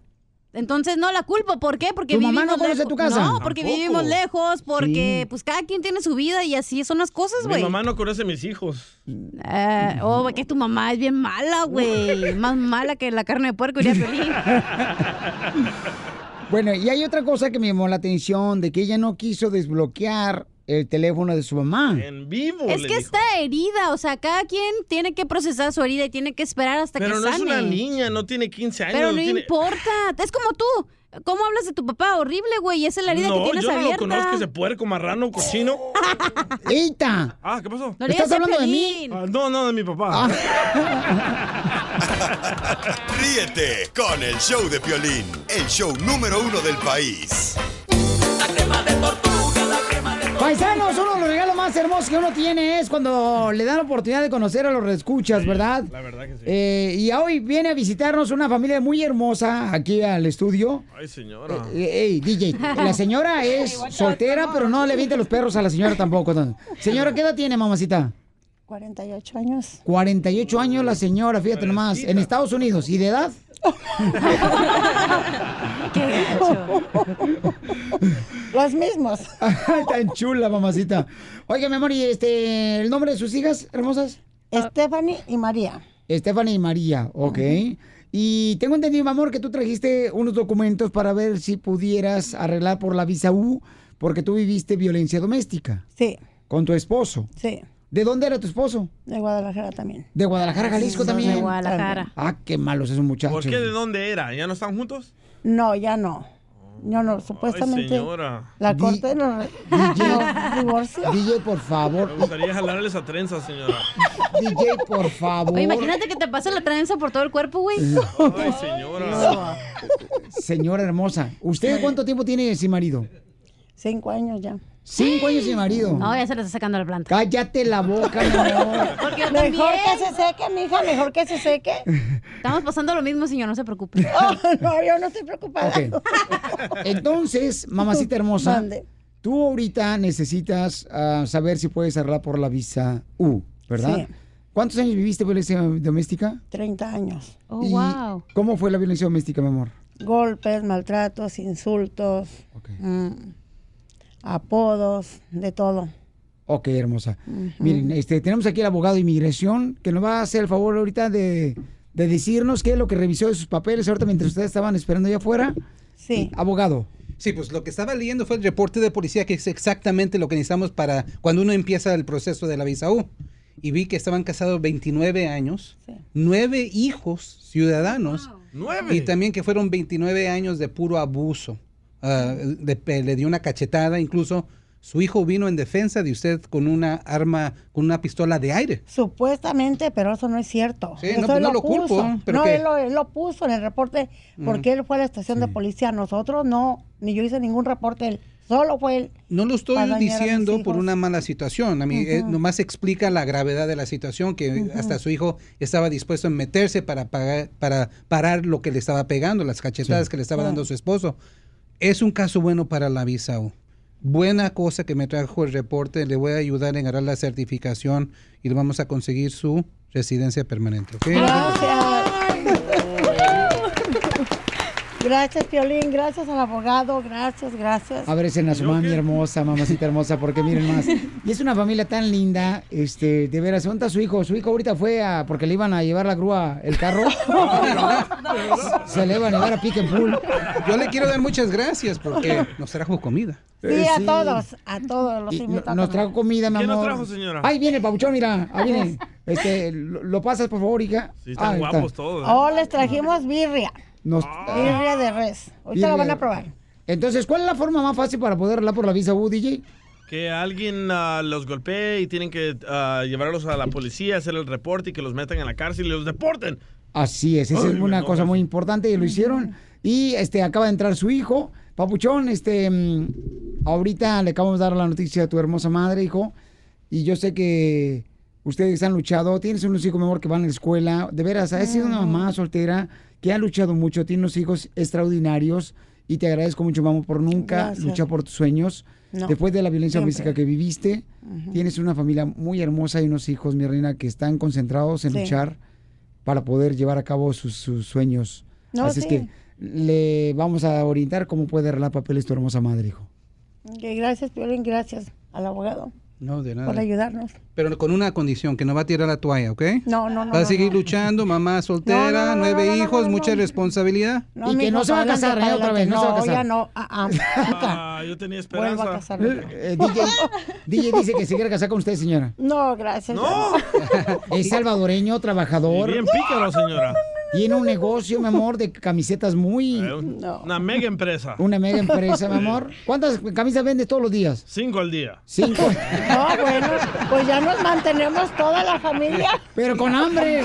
Entonces no la culpo, ¿por qué? Porque ¿Tu mamá vivimos no conoce lejos. tu casa? No, porque Tampoco. vivimos lejos, porque Sí. pues cada quien tiene su vida y así son las cosas, Mi güey. mamá no conoce a mis hijos. Eh, oh, que tu mamá es bien mala, güey. <laughs> Más mala que la carne de puerco iría feliz. <laughs> Bueno, y hay otra cosa que me llamó la atención, de que ella no quiso desbloquear el teléfono de su mamá. En vivo. Es le que dijo. está herida, o sea, cada quien tiene que procesar su herida y tiene que esperar hasta Pero que no sane. es una niña, no tiene 15 años. Pero no tiene- importa, es como tú. ¿Cómo hablas de tu papá? Horrible, güey, esa es la herida no, que tienes yo no abierta. lo conozco, ese puerco, marrano, cochino. <laughs> ¡Eita! Ah, ¿qué pasó? No le ¿Estás hablando de mí? Ah, no, no, de mi papá. <laughs> Ríete con el show de Piolín, el show número uno del país. Paisanos, uno de los regalos más hermosos que uno tiene es cuando le dan la oportunidad de conocer a los reescuchas, ¿verdad? La verdad que sí. Eh, y hoy viene a visitarnos una familia muy hermosa aquí al estudio. Ay, señora. Eh, Ey, DJ, la señora <laughs> es soltera, pero no le aviente los perros a la señora tampoco. Señora, ¿qué edad tiene, mamacita? 48 años. 48 años la señora, fíjate nomás, en Estados Unidos. ¿Y de edad? <laughs> <laughs> Los mismos. <laughs> Tan chula, mamacita. Oiga, mi amor, ¿y este, el nombre de sus hijas hermosas? Stephanie y María. Stephanie y María, ok. Y tengo entendido, mi amor, que tú trajiste unos documentos para ver si pudieras arreglar por la visa U, porque tú viviste violencia doméstica. Sí. Con tu esposo. Sí. ¿De dónde era tu esposo? De Guadalajara también. De Guadalajara, Jalisco Sí, también. de Guadalajara. Ah, qué malos esos muchachos. ¿Por qué? ¿De dónde era? ¿Ya no están juntos? No, ya no. Yo no, supuestamente. señora. La corte nos divorció. DJ, por favor. Me gustaría jalarle esa trenza, señora. DJ, por favor. Oye, imagínate que te pase la trenza por todo el cuerpo, güey. Ay, señora. Señora hermosa, ¿usted cuánto tiempo tiene sin marido? Cinco años ya. Cinco años sin marido. No, ya se le está sacando la planta. Cállate la boca, mi amor. <laughs> Porque yo Mejor que se seque, mija, mejor que se seque. Estamos pasando lo mismo, señor, no se preocupe. <laughs> Oh, no, yo no estoy preocupada. Ok. Entonces, <laughs> mamacita hermosa, tú ahorita necesitas ah, saber si puedes arreglar por la visa U, ¿verdad? Sí. ¿Cuántos años viviste violencia doméstica? 30 años. Oh, ¿Y wow. ¿Cómo fue la violencia doméstica, mi amor? Golpes, maltratos, insultos, mm, apodos, de todo. Ok, hermosa. Miren, este, tenemos aquí al abogado de inmigración que nos va a hacer el favor ahorita de, de decirnos qué es lo que revisó de sus papeles ahorita mientras ustedes estaban esperando allá afuera. Sí. Abogado. Sí, pues lo que estaba leyendo fue el reporte de policía, que es exactamente lo que necesitamos para cuando uno empieza el proceso de la visa U. Y vi que estaban casados 29 años, nueve hijos ciudadanos, ¡Nueve! y también que fueron 29 años de puro abuso. Ah, de- le dio una cachetada, incluso su hijo vino en defensa de usted con una arma, con una pistola de aire. Supuestamente, pero eso no es cierto. Sí, Eso no, pues él no lo culpo, puso. pero no, él lo, él lo puso en el reporte porque él fue a la estación de policía. Nosotros no, ni yo hice ningún reporte. Él solo fue él. No lo estoy diciendo por una mala situación. A mí eh, nomás explica la gravedad de la situación, que hasta su hijo estaba dispuesto a meterse para, pagar, para parar lo que le estaba pegando, las cachetadas Sí. que le estaba dando su esposo. Es un caso bueno para la visa U. Buena cosa que me trajo el reporte. Le voy a ayudar en agarrar la certificación y le vamos a conseguir su residencia permanente. Gracias, Piolín. Gracias al abogado. Gracias, gracias. Abracen a su mami hermosa, mamacita hermosa, porque miren más. Y es una familia tan linda, este, de veras, ¿dónde está su hijo? Su hijo ahorita fue a, porque le iban a llevar la grúa, el carro. <laughs> Se le iban a llevar a pick and pull. Yo le quiero dar muchas gracias porque nos trajo comida. Sí, Eh, a sí. todos, a todos los invitamos. nos trajo comida, mi ¿Qué nos amor. trajo, señora? Ahí viene el pabuchón, mira, ahí viene. Este, lo, lo pasas, por favor, hija. Sí, están guapos está. todos. ¿eh? Oh, les trajimos birria. Nos- Birria de res. Ahorita la van a probar. Entonces, ¿cuál es la forma más fácil para poder hablar por la visa U, DJ? Que alguien ah, los golpee y tienen que ah, llevarlos a la policía, hacer el reporte y que los metan en la cárcel y los deporten. Así es, esa Ay, es una cosa muy importante y lo hicieron. Y este acaba de entrar su hijo, Papuchón, este mm, ahorita le acabamos de dar la noticia a tu hermosa madre, hijo. Y yo sé que ustedes han luchado, tienes unos hijos, mi amor, que van a la escuela. De veras, has sido una mamá soltera que ha luchado mucho, tiene unos hijos extraordinarios. Y te agradezco mucho, mamá, por nunca Gracias. luchar por tus sueños. No, Después de la violencia siempre. física que viviste, tienes una familia muy hermosa y unos hijos, mi reina, que están concentrados en Sí. luchar para poder llevar a cabo sus, sus sueños. No, Así es que le vamos a orientar cómo puede arreglar papeles tu hermosa madre, hijo. Gracias, Piolín, gracias al abogado No, de nada. por ayudarnos. Pero con una condición, que no va a tirar la toalla, ¿ok? No, no, no. Va a seguir no. luchando, mamá soltera, No, no, no, no, nueve no, no, hijos, no, mucha no. responsabilidad. No, Y que no se va a casar, ¿eh? Otra vez, no se va a casar. ya no. ah, ah. Ah, yo tenía Vuelvo a esperanza. casarme. Eh, DJ, DJ dice que se quiere casar con usted, señora. No, gracias. No. Es salvadoreño, trabajador. Y bien pícaro, señora. Tiene un negocio, mi amor, de camisetas muy... Eh, un- Una mega empresa. Una mega empresa, mi amor. ¿Cuántas camisas vendes todos los días? Cinco al día. Cinco. <laughs> No, bueno, pues ya nos mantenemos toda la familia. Pero con hambre.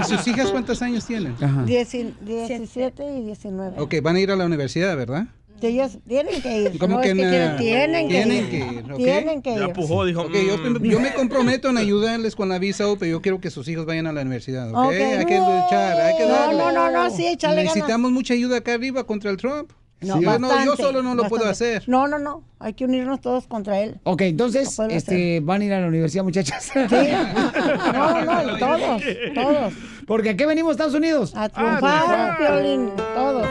¿Y sus hijas cuántos años tienen? Dieci- 17 y 19. Ok, van a ir a la universidad, ¿verdad? Ellos tienen que ir. <laughs> ¿Cómo no que es que no? quieren, tienen que Tienen ir. que ir. Tienen que ir. dijo. Yo, yo me comprometo en ayudarles con la visa, pero yo quiero que sus hijos vayan a la universidad, ¿ok? Hay que luchar, hay que No, darle. no, no, no, sí, échale ganas. Necesitamos mucha ayuda acá arriba contra el Trump. No, yo, no, yo solo no lo puedo hacer. No, no, no. Hay que unirnos todos contra él. Ok, entonces, No este, van a ir a la universidad, muchachas. <laughs> No, no, todos, todos. Porque aquí venimos, Estados Unidos. A triunfar, Piolín, todos.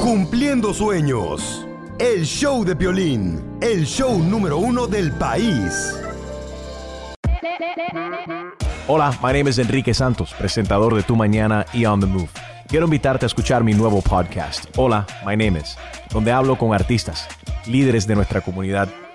Cumpliendo sueños. El show de Piolín. El show número uno del país. Hola, my name is Enrique Santos, presentador de Tu Mañana y On the Move. Quiero invitarte a escuchar mi nuevo podcast, Hola, my name is, donde hablo con artistas, líderes de nuestra comunidad